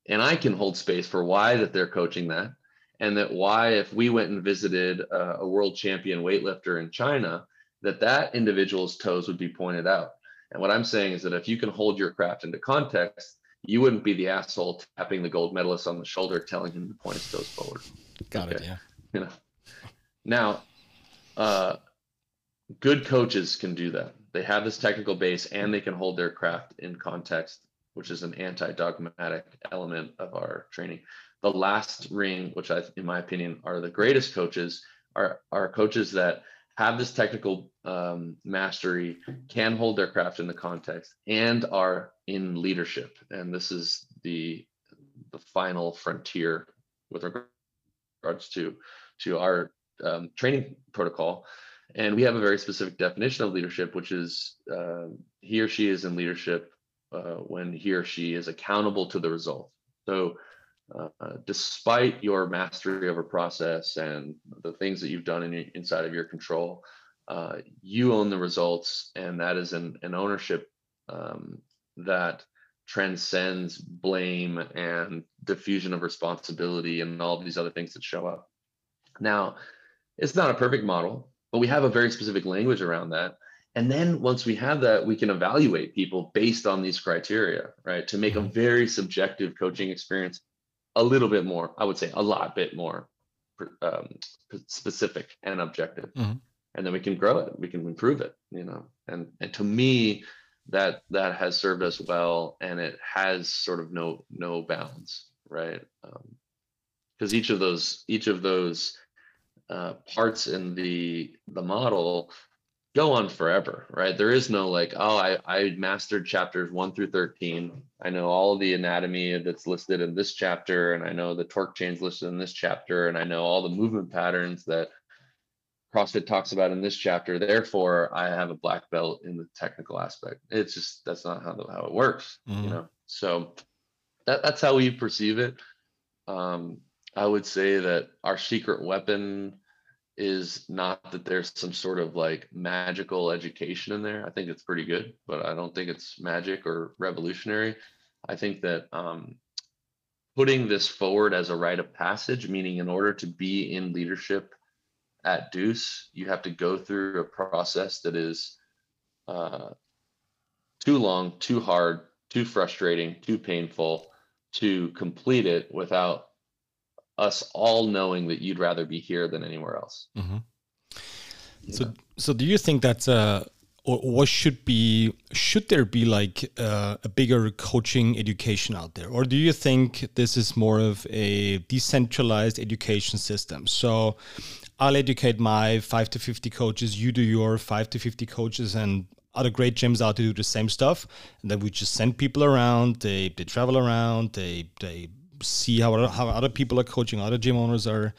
and I can hold space for why that they're coaching that, and that why if we went and visited a, a world champion weightlifter in China, that that individual's toes would be pointed out. And what I'm saying is that if you can hold your craft into context, you wouldn't be the asshole tapping the gold medalist on the shoulder, telling him to point his toes forward. Got okay. it. Yeah. You know. Now, uh, good coaches can do that. They have this technical base and they can hold their craft in context, which is an anti-dogmatic element of our training. The last ring, which I, in my opinion, are the greatest coaches, are are coaches that have this technical um, mastery, can hold their craft in the context, and are in leadership. And this is the the final frontier with regards to to our um, training protocol. And we have a very specific definition of leadership, which is uh, he or she is in leadership uh, when he or she is accountable to the result. So, uh, despite your mastery a process and the things that you've done in, inside of your control, uh, you own the results, and that is an, an ownership um, that transcends blame and diffusion of responsibility and all these other things that show up. Now, it's not a perfect model, but we have a very specific language around that. And then once we have that, we can evaluate people based on these criteria, right? To make a mm-hmm. very subjective coaching experience a little bit more, I would say a lot bit more um, specific and objective. Mm-hmm. And then we can grow it, we can improve it, you know. And and to me, that that has served us well, and it has sort of no no bounds, right? Because um, each of those each of those uh, parts in the the model go on forever, right? There is no like, oh, I, I mastered chapters one through 13. I know all the anatomy that's listed in this chapter, and I know the torque chains listed in this chapter, and I know all the movement patterns that CrossFit talks about in this chapter. Therefore, I have a black belt in the technical aspect. It's just that's not how, how it works, mm-hmm. you know. So that, that's how we perceive it. Um, I would say that our secret weapon is not that there's some sort of like magical education in there. I think it's pretty good, but I don't think it's magic or revolutionary. I think that um, putting this forward as a rite of passage, meaning in order to be in leadership at Deuce, you have to go through a process that is uh, too long, too hard, too frustrating, too painful to complete it without us all knowing that you'd rather be here than anywhere else. Mm-hmm. So, so do you think that's uh, or what should be should there be like uh, a bigger coaching education out there, or do you think this is more of a decentralized education system? So, I'll educate my five to fifty coaches, you do your five to fifty coaches, and other great gyms out to do the same stuff, and then we just send people around. They they travel around. They they see how how other people are coaching, other gym owners are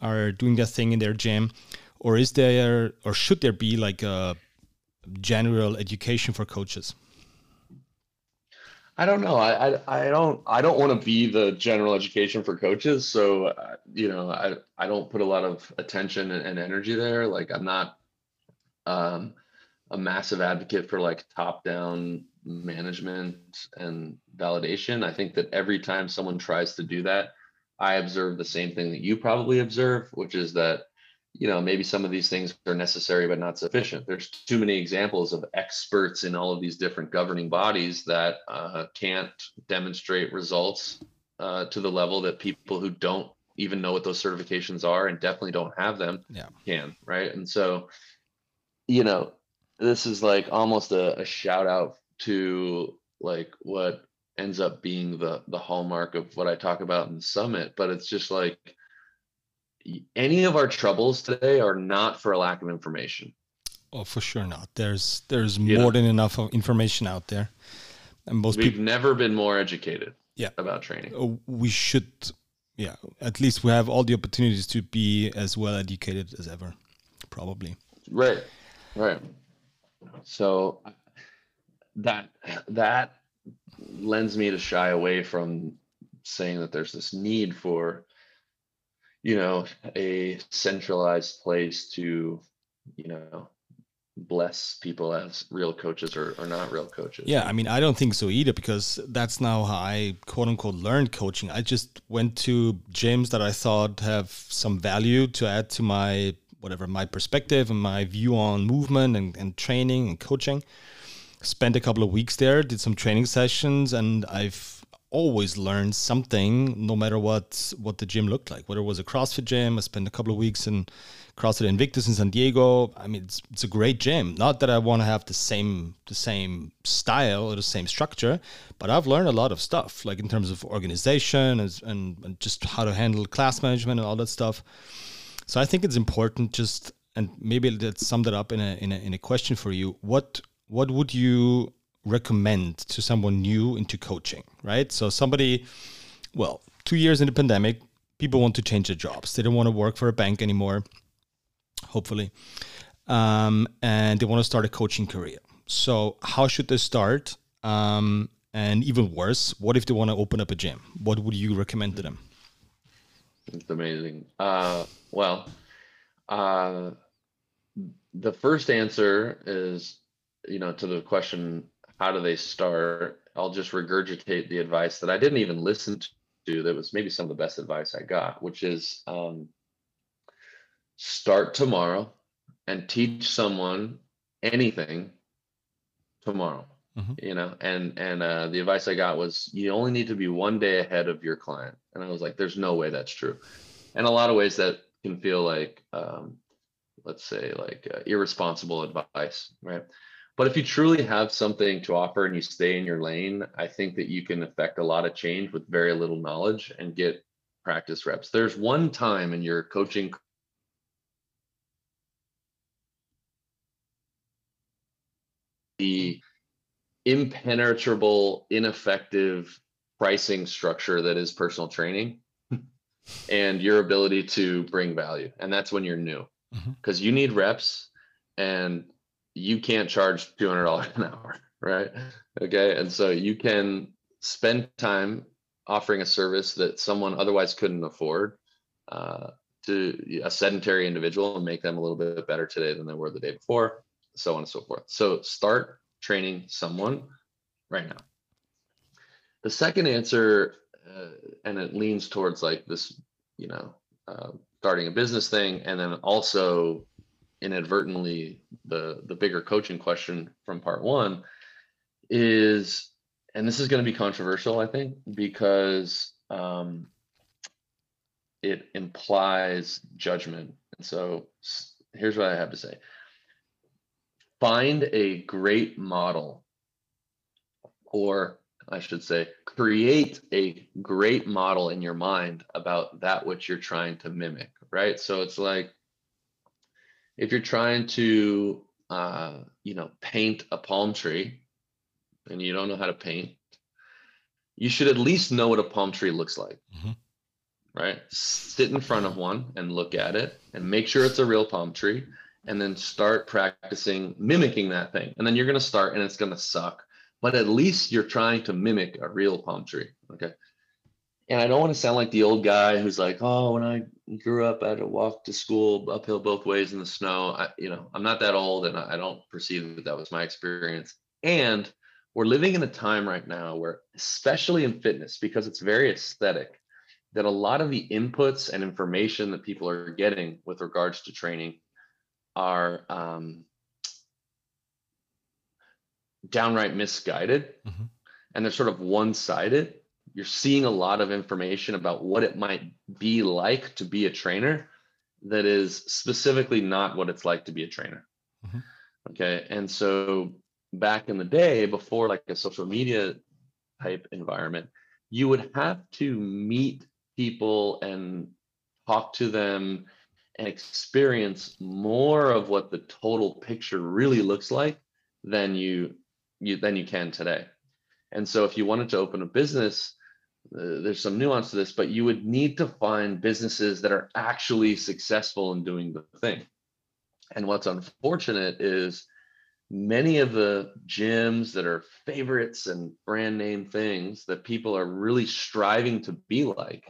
are doing their thing in their gym, or is there or should there be like a general education for coaches? I don't know. I, I, I don't I don't want to be the general education for coaches. So uh, you know I I don't put a lot of attention and, and energy there. Like I'm not um, a massive advocate for like top down management and validation. I think that every time someone tries to do that, I observe the same thing that you probably observe, which is that you know maybe some of these things are necessary but not sufficient. There's too many examples of experts in all of these different governing bodies that uh, can't demonstrate results uh, to the level that people who don't even know what those certifications are and definitely don't have them yeah. can, right? And so, you know, this is like almost a, a shout out to like what ends up being the the hallmark of what I talk about in the summit, but it's just like any of our troubles today are not for a lack of information. Oh, for sure not. There's there's more than enough of information out there, and most we've people, never been more educated. Yeah, about training. Uh, we should, yeah. At least we have all the opportunities to be as well educated as ever, probably. Right, right. So that that lends me to shy away from saying that there's this need for you know a centralized place to you know bless people as real coaches or, or not real coaches. Yeah i mean i don't think so either because that's now how i quote unquote learned coaching. I just went to gyms that i thought have some value to add to my whatever my perspective and my view on movement and, and training and coaching spent a couple of weeks there, did some training sessions, and I've always learned something, no matter what what the gym looked like. Whether it was a CrossFit gym, I spent a couple of weeks in CrossFit Invictus in San Diego. I mean, it's, it's a great gym. Not that I want to have the same the same style or the same structure, but I've learned a lot of stuff, like in terms of organization and, and, and just how to handle class management and all that stuff. So I think it's important just and maybe let's sum that up in a, in a in a question for you. What what would you recommend to someone new into coaching, right? So somebody, well, two years in the pandemic, people want to change their jobs. They don't want to work for a bank anymore, hopefully. Um, and they want to start a coaching career. So how should they start? Um, and even worse, what if they want to open up a gym? What would you recommend to them? It's amazing. Uh, well, uh, the first answer is, you know, to the question, how do they start? I'll just regurgitate the advice that I didn't even listen to. That was maybe some of the best advice I got, which is um, start tomorrow and teach someone anything tomorrow. Mm-hmm. You know, and and uh, the advice I got was you only need to be one day ahead of your client, and I was like, there's no way that's true. And a lot of ways that can feel like um, let's say like uh, irresponsible advice right but if you truly have something to offer and you stay in your lane i think that you can affect a lot of change with very little knowledge and get practice reps. There's one time in your coaching the impenetrable ineffective pricing structure that is personal training and your ability to bring value. And that's when you're new. Because mm-hmm. you need reps and you can't charge $200 an hour right? Okay and so you can spend time offering a service that someone otherwise couldn't afford uh, to a sedentary individual and make them a little bit better today than they were the day before so on and so forth. So start training someone right now. The second answer uh, and it leans towards like this you know uh, starting a business thing and then also inadvertently the the bigger coaching question from part one is and this is going to be controversial i think because um, it implies judgment and so here's what i have to say find a great model or I should say, create a great model in your mind about that which you're trying to mimic, right? So it's like if you're trying to, uh, you know, paint a palm tree and you don't know how to paint, you should at least know what a palm tree looks like, mm-hmm. right? Sit in front of one and look at it and make sure it's a real palm tree and then start practicing mimicking that thing. And then you're going to start and it's going to suck but at least you're trying to mimic a real palm tree. Okay. And I don't want to sound like the old guy who's like, oh, when I grew up, I had to walk to school uphill both ways in the snow. I, you know, I'm not that old and I don't perceive that that was my experience. And we're living in a time right now where, especially in fitness, because it's very aesthetic, that a lot of the inputs and information that people are getting with regards to training are um, downright misguided mm-hmm. and they're sort of one-sided you're seeing a lot of information about what it might be like to be a trainer that is specifically not what it's like to be a trainer mm-hmm. okay and so back in the day before like a social media type environment you would have to meet people and talk to them and experience more of what the total picture really looks like than you you than you can today. And so if you wanted to open a business, uh, there's some nuance to this, but you would need to find businesses that are actually successful in doing the thing. And what's unfortunate is many of the gyms that are favorites and brand name things that people are really striving to be like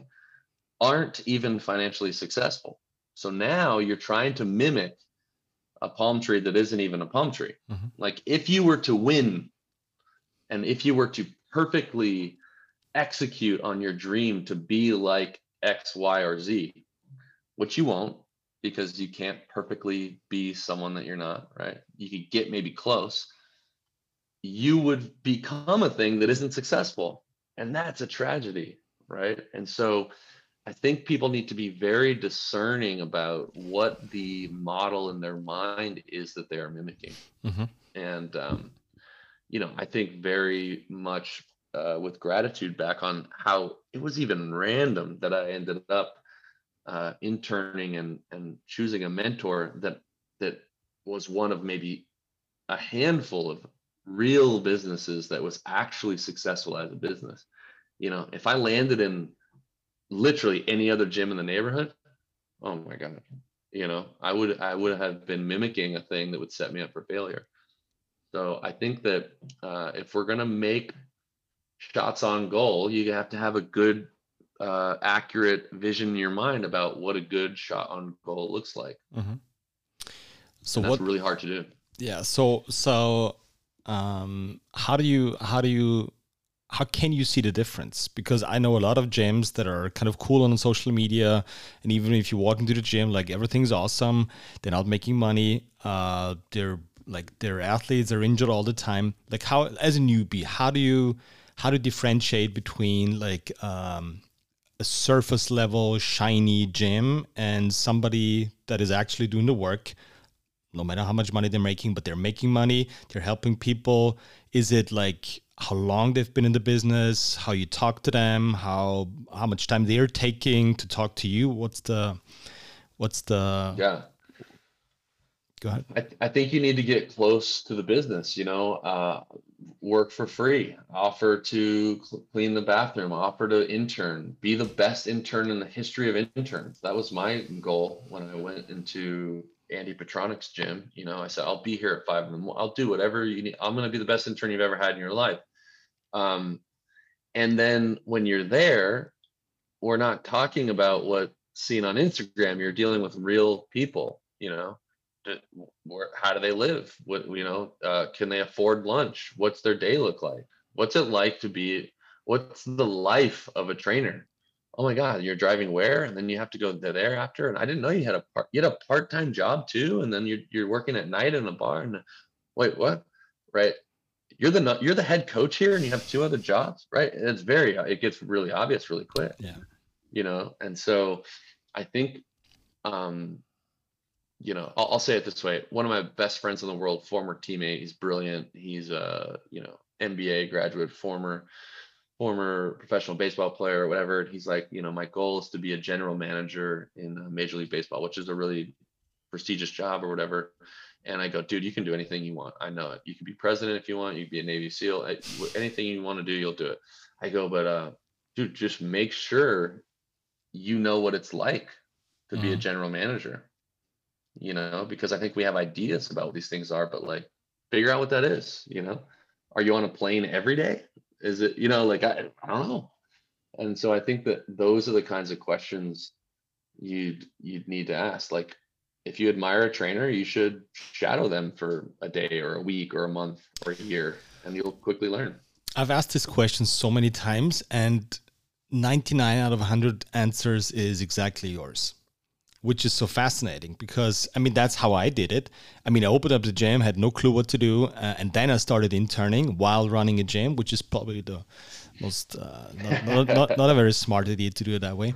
aren't even financially successful. So now you're trying to mimic a palm tree that isn't even a palm tree. Mm-hmm. Like if you were to win and if you were to perfectly execute on your dream to be like X, Y, or Z, which you won't because you can't perfectly be someone that you're not, right? You could get maybe close. You would become a thing that isn't successful. And that's a tragedy, right? And so I think people need to be very discerning about what the model in their mind is that they are mimicking. Mm-hmm. And, um, you know, I think very much uh, with gratitude back on how it was even random that I ended up uh, interning and, and choosing a mentor that that was one of maybe a handful of real businesses that was actually successful as a business. You know, if I landed in literally any other gym in the neighborhood, oh my god, you know, I would I would have been mimicking a thing that would set me up for failure. So I think that uh, if we're gonna make shots on goal, you have to have a good, uh, accurate vision in your mind about what a good shot on goal looks like. Mm-hmm. So and what really hard to do. Yeah. So so um how do you how do you how can you see the difference? Because I know a lot of gyms that are kind of cool on social media, and even if you walk into the gym, like everything's awesome, they're not making money. Uh, they're like their athletes are injured all the time. Like how, as a newbie, how do you how to differentiate between like um, a surface level shiny gym and somebody that is actually doing the work? No matter how much money they're making, but they're making money, they're helping people. Is it like how long they've been in the business, how you talk to them, how how much time they're taking to talk to you. What's the what's the yeah? Go ahead. I, th- I think you need to get close to the business. You know, uh, work for free, offer to cl- clean the bathroom, offer to intern, be the best intern in the history of interns. That was my goal when I went into Andy Petranek's gym. You know, I said, I'll be here at five in the morning. I'll do whatever you need. I'm going to be the best intern you've ever had in your life. Um, and then when you're there, we're not talking about what's seen on Instagram. You're dealing with real people, you know, where, how do they live? What, you know, uh, can they afford lunch? What's their day look like? What's it like to be, what's the life of a trainer? oh my god you're driving where and then you have to go there after and i didn't know you had a part you had a part-time job too and then you're, you're working at night in a bar and wait what right you're the you're the head coach here and you have two other jobs right and it's very it gets really obvious really quick yeah you know and so i think um you know I'll, I'll say it this way one of my best friends in the world former teammate he's brilliant he's a you know mba graduate former former professional baseball player or whatever. He's like, you know, my goal is to be a general manager in uh, Major League Baseball, which is a really prestigious job or whatever. And I go, dude, you can do anything you want. I know it. You can be president if you want. You can be a Navy SEAL. Anything you want to do, you'll do it. I go, but uh, dude, just make sure you know what it's like to mm. be a mm-hmm. general manager. You know, because I think we have ideas about what these things are, but like, figure out what that is. You know, are you on a plane every day? Is it, you know, like I, I don't know. And so I think that those are the kinds of questions you'd you'd need to ask. Like if you admire a trainer, you should shadow them for a day or a week or a month or a year, and you'll quickly learn. I've asked this question so many times, and 99 out of 100 answers is exactly yours which is so fascinating because I mean that's how I did it. I mean I opened up the gym, had no clue what to do, uh, and then I started interning while running a gym, which is probably the most uh, not, not, not, not, a very smart idea to do it that way.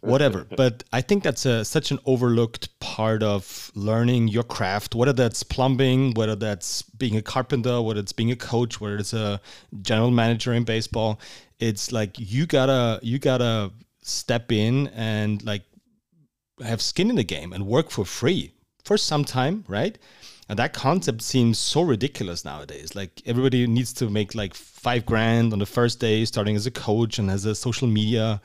Whatever, but I think that's a, such an overlooked part of learning your craft. Whether that's plumbing, whether that's being a carpenter, whether it's being a coach, whether it's a general manager in baseball, it's like you gotta you gotta step in and like have skin in the game and work for free for some time, right? And that concept seems so ridiculous nowadays. Like everybody needs to make like five grand on the first day, starting as a coach and as a social media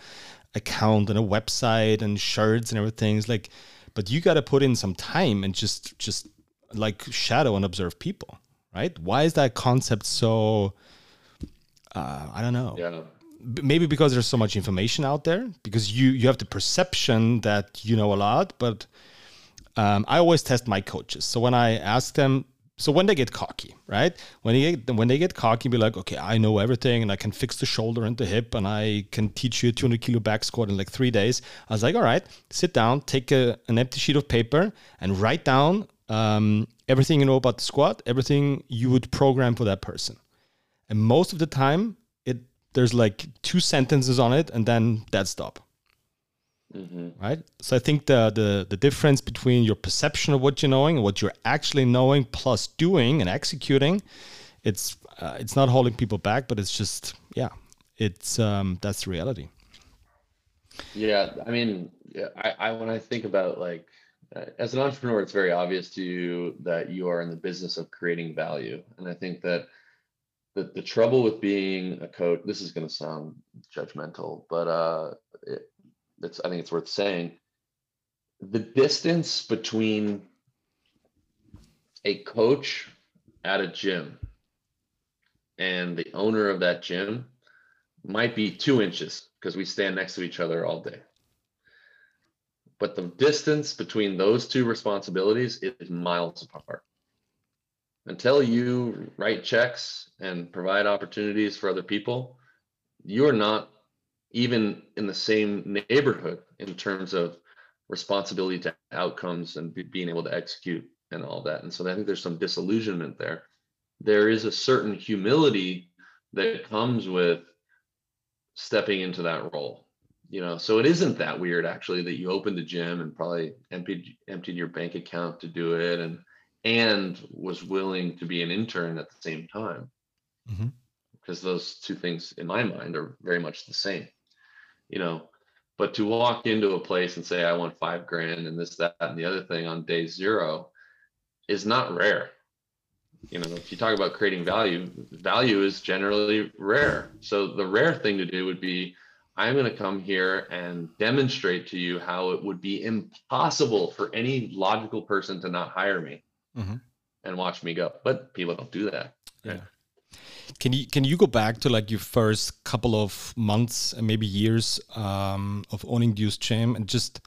account and a website and shirts and everything. It's like, but you got to put in some time and just just like shadow and observe people, right? Why is that concept so? Uh, I don't know. Yeah maybe because there's so much information out there because you you have the perception that you know a lot but um, i always test my coaches. So when i ask them so when they get cocky right? When they get when they get cocky be like okay i know everything and i can fix the shoulder and the hip and i can teach you a 200 kilo back squat in like three days. I was like all right sit down take a, an empty sheet of paper and write down um, everything you know about the squat everything you would program for that person. And most of the time there's like two sentences on it and then that stop. Mm-hmm. right? So i think the, the the difference between your perception of what you're knowing and what you're actually knowing plus doing and executing it's uh, it's not holding people back but it's just yeah it's um that's the reality. Yeah i mean yeah, I, I when i think about like uh, as an entrepreneur it's very obvious to you that you are in the business of creating value. And i think that the, the trouble with being a coach this is going to sound judgmental but uh it, it's i think it's worth saying the distance between a coach at a gym and the owner of that gym might be two inches because we stand next to each other all day but the distance between those two responsibilities is miles apart. Until you write checks and provide opportunities for other people, you're not even in the same neighborhood in terms of responsibility to outcomes and be, being able to execute and all that. And so I think there's some disillusionment there. There is a certain humility that comes with stepping into that role you know so it isn't that weird actually that you opened the gym and probably emptied emptied your bank account to do it and and was willing to be an intern at the same time. Mm-hmm. because those two things in my mind are very much the same you know? But to walk into a place and say i want five grand and this that and the other thing on day zero is not rare. You know if you talk about creating value value is generally rare. So the rare thing to do would be I'm going to come here and demonstrate to you how it would be impossible for any logical person to not hire me mm-hmm. and watch me go. But people don't do that. Yeah. Can you can you go back to like your first couple of months and maybe years um, of owning Deuce Gym and just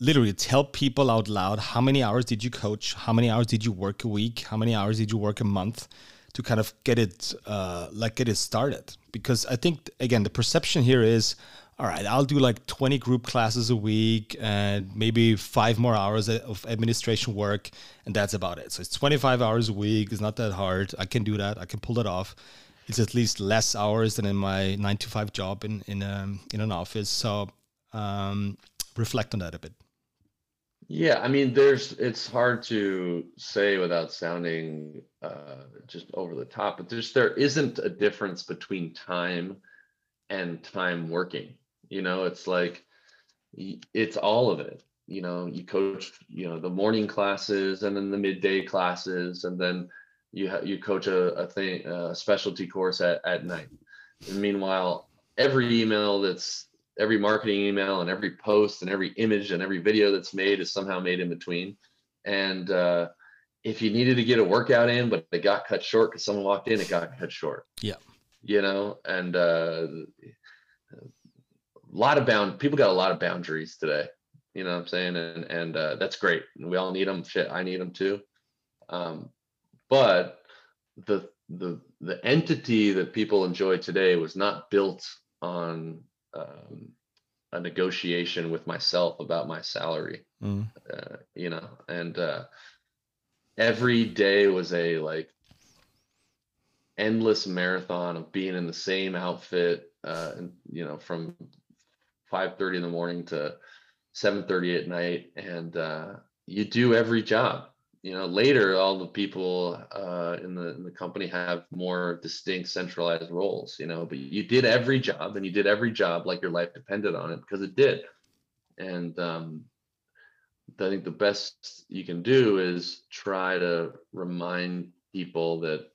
literally tell people out loud how many hours did you coach, how many hours did you work a week, how many hours did you work a month, to kind of get it uh, like get it started because i think again the perception here is all right i'll do like 20 group classes a week and maybe five more hours of administration work and that's about it. So it's 25 hours a week it's not that hard i can do that i can pull that off. It's at least less hours than in my nine to five job in in, um, in an office so um, reflect on that a bit. Yeah, I mean, there's it's hard to say without sounding uh, just over the top, but there's there isn't a difference between time and time working. You know, it's like it's all of it. You know, you coach, you know, the morning classes and then the midday classes, and then you ha- you coach a, a thing a specialty course at, at night. And meanwhile, every email that's every marketing email and every post and every image and every video that's made is somehow made in between. And uh, if you needed to get a workout in, but it got cut short because someone walked in, it got cut short. Yeah. You know, and uh, lot of bound people got a lot of boundaries today. You know what I'm saying? And and uh, that's great. We all need them. Shit, I need them too. Um, but the the the entity that people enjoy today was not built on um, a negotiation with myself about my salary mm. uh, you know and uh, every day was a like endless marathon of being in the same outfit uh, and you know from 5:30 in the morning to 7:30 at night and uh, you do every job. You know later all the people uh, in the in the company have more distinct centralized roles you know but you did every job and you did every job like your life depended on it because it did. And um, i think the best you can do is try to remind people that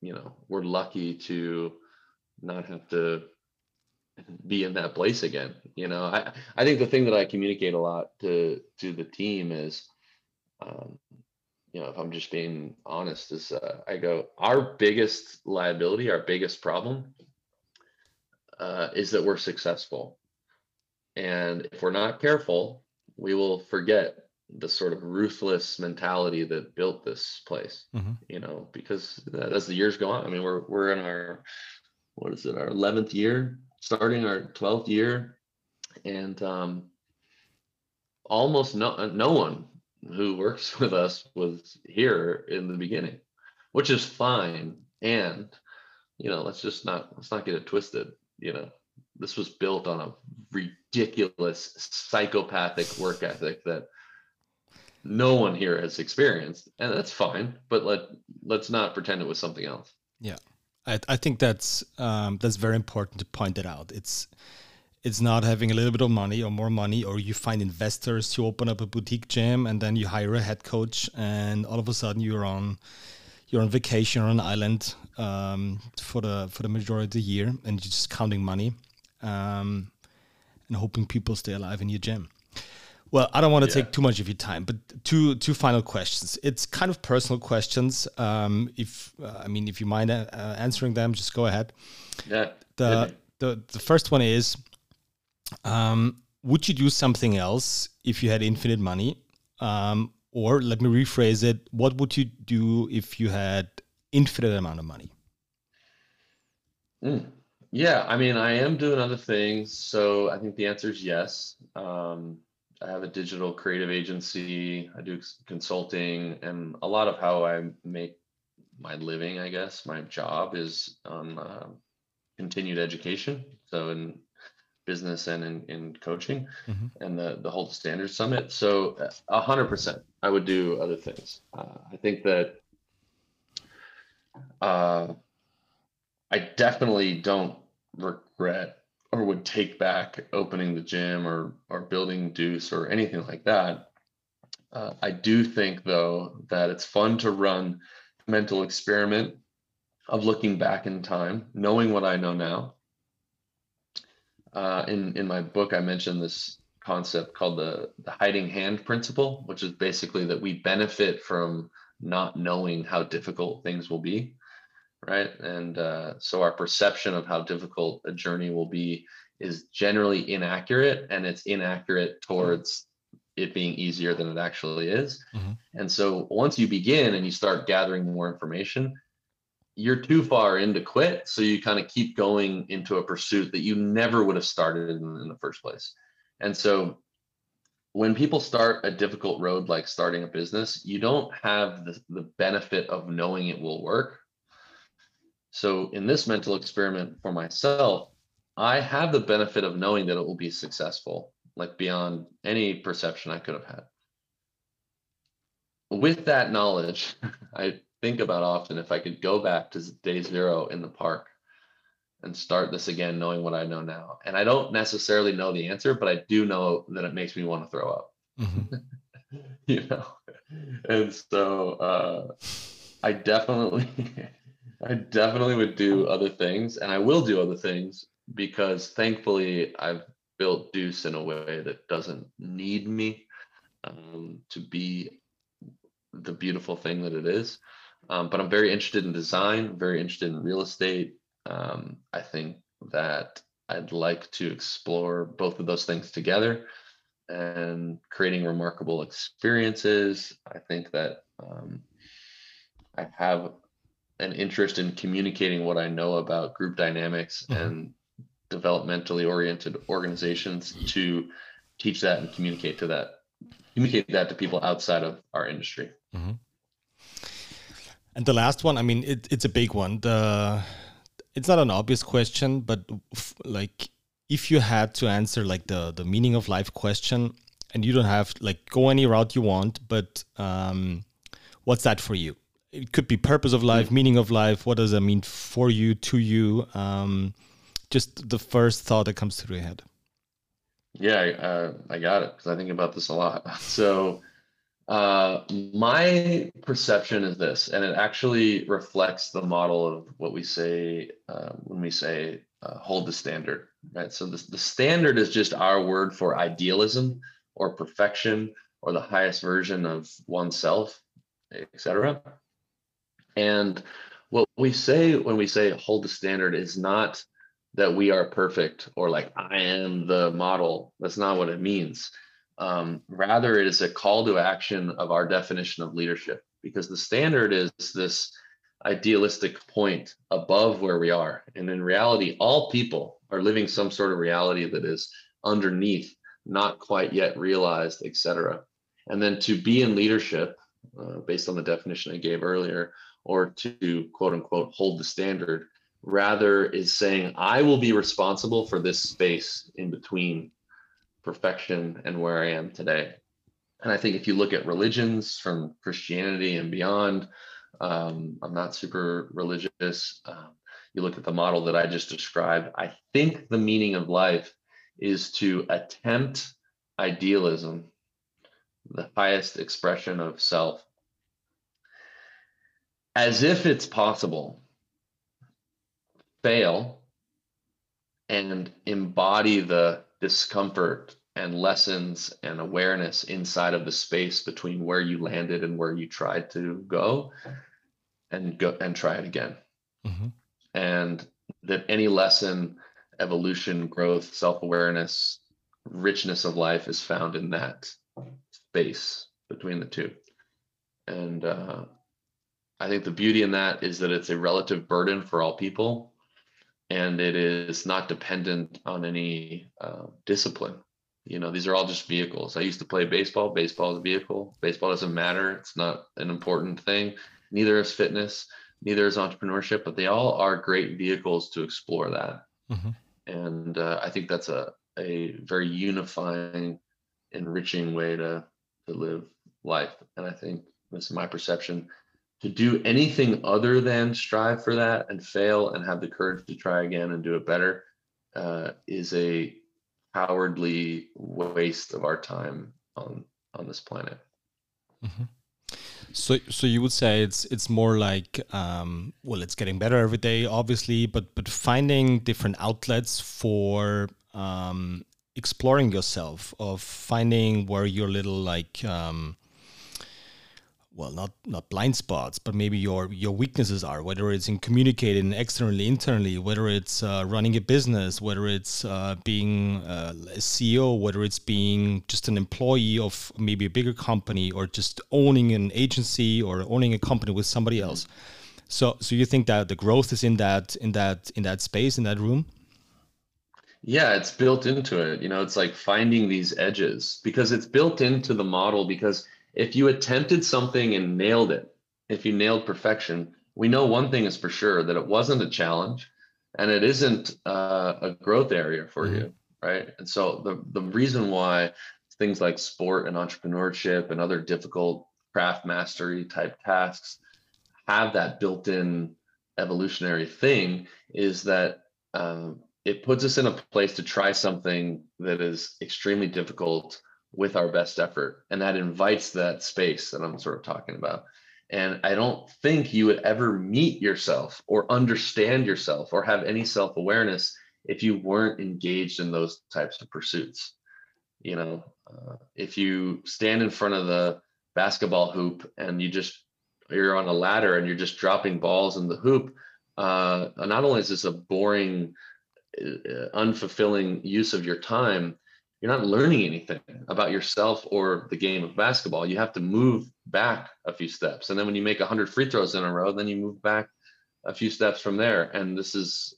you know we're lucky to not have to be in that place again you know i i think the thing that i communicate a lot to to the team is um, you know, if I'm just being honest, is uh, I go, our biggest liability, our biggest problem uh, is that we're successful. And if we're not careful, we will forget the sort of ruthless mentality that built this place, mm-hmm. you know, because as the years go on, I mean, we're, we're in our, what is it, our 11th year, starting our 12th year. And um, almost no, no one who works with us was here in the beginning, which is fine. And you know, let's just not let's not get it twisted. You know, this was built on a ridiculous psychopathic work ethic that no one here has experienced, and that's fine. But let let's not pretend it was something else. Yeah, I I think that's um, that's very important to point it out. It's it's not having a little bit of money or more money, or you find investors to open up a boutique gym and then you hire a head coach, and all of a sudden you're on you're on vacation on an island um, for the for the majority of the year, and you're just counting money um, and hoping people stay alive in your gym. Well, I don't want to yeah. take too much of your time, but two two final questions. It's kind of personal questions. Um, if uh, I mean, if you mind uh, answering them, just go ahead. Yeah. The the the first one is um, would you do something else if you had infinite money? Um, or let me rephrase it: What would you do if you had infinite amount of money? Mm. Yeah, I mean, I am doing other things, so I think the answer is yes. Um, I have a digital creative agency. I do consulting, and a lot of how I make my living, I guess, my job is on uh, continued education. So in business and in, in coaching mm-hmm. and the, the Hold Standard Summit. So a hundred percent, I would do other things. Uh, I think that uh, I definitely don't regret or would take back opening the gym or or building Deuce or anything like that. Uh, I do think though that it's fun to run mental experiment of looking back in time, knowing what I know now. Uh, in in my book, I mentioned this concept called the the hiding hand principle, which is basically that we benefit from not knowing how difficult things will be, right? And uh, so our perception of how difficult a journey will be is generally inaccurate, and it's inaccurate towards it being easier than it actually is. Mm-hmm. And so once you begin and you start gathering more information, you're too far in to quit. So you kind of keep going into a pursuit that you never would have started in, in the first place. And so when people start a difficult road like starting a business, you don't have the, the benefit of knowing it will work. So in this mental experiment for myself, I have the benefit of knowing that it will be successful like beyond any perception I could have had. With that knowledge, I think about often if I could go back to day zero in the park and start this again, knowing what I know now. And I don't necessarily know the answer, but I do know that it makes me want to throw up. Mm-hmm. you know, and so uh, I definitely, I definitely would do other things, and I will do other things because thankfully I've built Deuce in a way that doesn't need me um, to be the beautiful thing that it is. Um, but I'm very interested in design, very interested in real estate. Um, I think that I'd like to explore both of those things together and creating remarkable experiences. I think that um, I have an interest in communicating what I know about group dynamics mm-hmm. and developmentally oriented organizations to teach that and communicate to that communicate that to people outside of our industry mm-hmm. and the last one i mean it, it's a big one the it's not an obvious question but f- like if you had to answer like the the meaning of life question and you don't have like go any route you want but um what's that for you it could be purpose of life mm-hmm. meaning of life what does that mean for you to you um just the first thought that comes to your head. Yeah, uh, I got it because I think about this a lot. So, uh, my perception is this, and it actually reflects the model of what we say uh, when we say uh, hold the standard, right? So, the, the standard is just our word for idealism or perfection or the highest version of oneself, etc. And what we say when we say hold the standard is not that we are perfect or like I am the model. That's not what it means. Um, rather, it is a call to action of our definition of leadership because the standard is this idealistic point above where we are. And in reality, all people are living some sort of reality that is underneath, not quite yet realized, etc. And then to be in leadership, uh, based on the definition I gave earlier, or to quote unquote hold the standard, rather is saying, I will be responsible for this space in between perfection and where I am today. And I think if you look at religions from Christianity and beyond, um, I'm not super religious. Um, you look at the model that I just described, I think the meaning of life is to attempt idealism, the highest expression of self, as if it's possible fail and embody the discomfort and lessons and awareness inside of the space between where you landed and where you tried to go and go and try it again mm-hmm. and that any lesson evolution growth self-awareness richness of life is found in that space between the two. And uh, I think the beauty in that is that it's a relative burden for all people and it is not dependent on any uh, discipline. You know, these are all just vehicles. I used to play baseball. Baseball is a vehicle. Baseball doesn't matter. It's not an important thing. Neither is fitness, neither is entrepreneurship, but they all are great vehicles to explore that. Mm-hmm. And uh, I think that's a, a very unifying, enriching way to, to live life. And I think this is my perception to do anything other than strive for that and fail and have the courage to try again and do it better uh, is a cowardly waste of our time on on this planet. Mm-hmm. So, so you would say it's it's more like um, well, it's getting better every day, obviously, but but finding different outlets for um, exploring yourself, of finding where your little like um, well not not blind spots but maybe your your weaknesses are whether it's in communicating externally internally whether it's uh, running a business whether it's uh, being uh, a ceo whether it's being just an employee of maybe a bigger company or just owning an agency or owning a company with somebody else. So so you think that the growth is in that in that in that space in that room? Yeah it's built into it. You know it's like finding these edges because it's built into the model because if you attempted something and nailed it, if you nailed perfection, we know one thing is for sure that it wasn't a challenge and it isn't uh, a growth area for mm-hmm. you, right? And so the the reason why things like sport and entrepreneurship and other difficult craft mastery type tasks have that built-in evolutionary thing is that um, it puts us in a place to try something that is extremely difficult with our best effort. And that invites that space that I'm sort of talking about. And I don't think you would ever meet yourself or understand yourself or have any self awareness if you weren't engaged in those types of pursuits. You know, uh, if you stand in front of the basketball hoop and you just you're on a ladder and you're just dropping balls in the hoop, uh, not only is this a boring, uh, unfulfilling use of your time, you're not learning anything about yourself or the game of basketball. You have to move back a few steps. And then when you make 100 free throws in a row, then you move back a few steps from there. And this is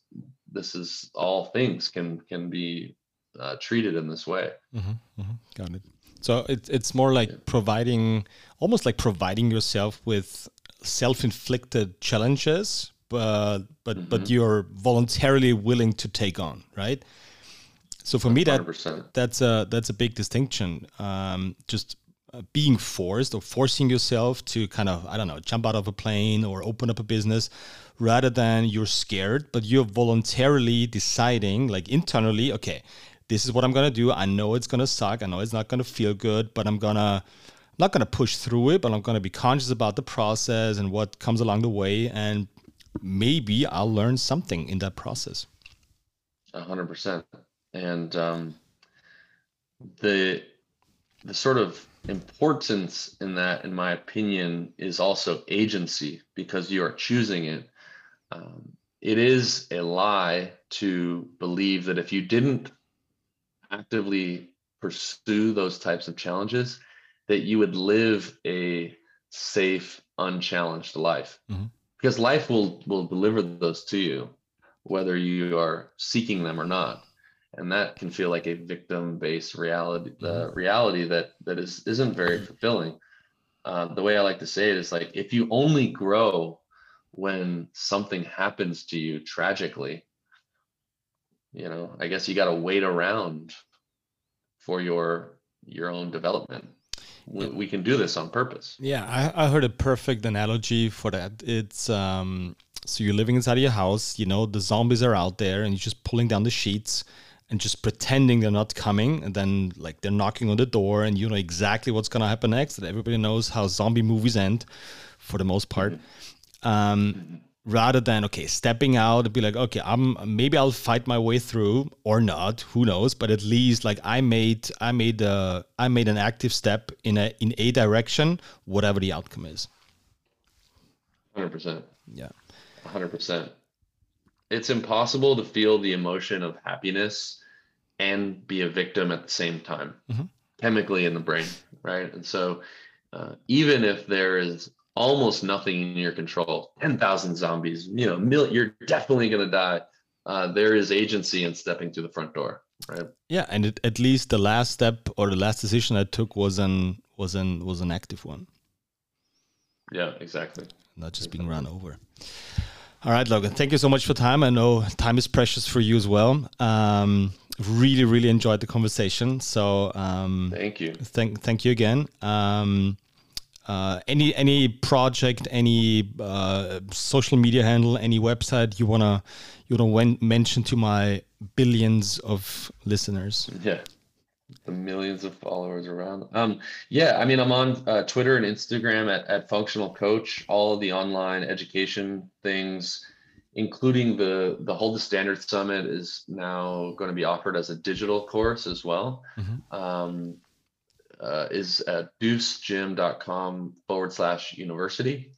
this is all things can can be uh, treated in this way. Mm-hmm, mm-hmm. Got it. So it, it's more like yeah. providing, almost like providing yourself with self-inflicted challenges, but but mm-hmm. but you're voluntarily willing to take on, right? So for 100%. me, that that's a that's a big distinction. Um, just uh, being forced or forcing yourself to kind of I don't know jump out of a plane or open up a business, rather than you're scared, but you're voluntarily deciding like internally, okay, this is what I'm gonna do. I know it's gonna suck. I know it's not gonna feel good, but I'm gonna I'm not gonna push through it, but I'm gonna be conscious about the process and what comes along the way, and maybe I'll learn something in that process. A hundred percent and um, the the sort of importance in that, in my opinion, is also agency because you are choosing it. Um, it is a lie to believe that if you didn't actively pursue those types of challenges, that you would live a safe, unchallenged life. Mm-hmm. Because life will will deliver those to you, whether you are seeking them or not and that can feel like a victim-based reality the mm-hmm. reality that that is isn't very fulfilling. Uh, the way i like to say it is like if you only grow when something happens to you tragically you know i guess you got to wait around for your your own development. We, we can do this on purpose. Yeah I, I heard a perfect analogy for that. It's um so you're living inside of your house you know the zombies are out there and you're just pulling down the sheets and just pretending they're not coming and then like they're knocking on the door and you know exactly what's going to happen next and everybody knows how zombie movies end for the most part. Um, rather than okay stepping out and be like okay i'm maybe i'll fight my way through or not who knows but at least like i made i made a i made an active step in a in a direction whatever the outcome is. 100% yeah. 100% it's impossible to feel the emotion of happiness and be a victim at the same time, mm-hmm. chemically in the brain, right? And so, uh, even if there is almost nothing in your control, ten thousand zombies, you know, mil- you're definitely going to die. Uh, there is agency in stepping through the front door, right? Yeah, and it, at least the last step or the last decision I took was an was an was an active one. Yeah, exactly. Not just exactly. being run over. All right, Logan. Thank you so much for time. I know time is precious for you as well. Um, really, really enjoyed the conversation. So um, thank you. Thank, thank you again. Um, uh, any any project, any uh, social media handle, any website you wanna you wanna mention to my billions of listeners? Yeah the millions of followers around. Um, yeah, I mean, I'm on uh, Twitter and Instagram at, at Functional Coach. All of the online education things, including the the Hold the Standard Summit, is now going to be offered as a digital course as well. Mm-hmm. Um, uh, is at deucegym.com forward slash university,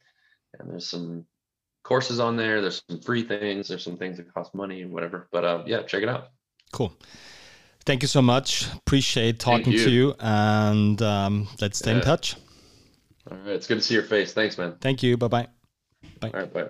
and there's some courses on there. There's some free things. There's some things that cost money and whatever. But uh, yeah, check it out. Cool. Thank you so much. Appreciate talking you. to you, and um, let's stay yeah. in touch. All right, it's good to see your face. Thanks, man. Thank you. Bye-bye. Bye. All right, bye.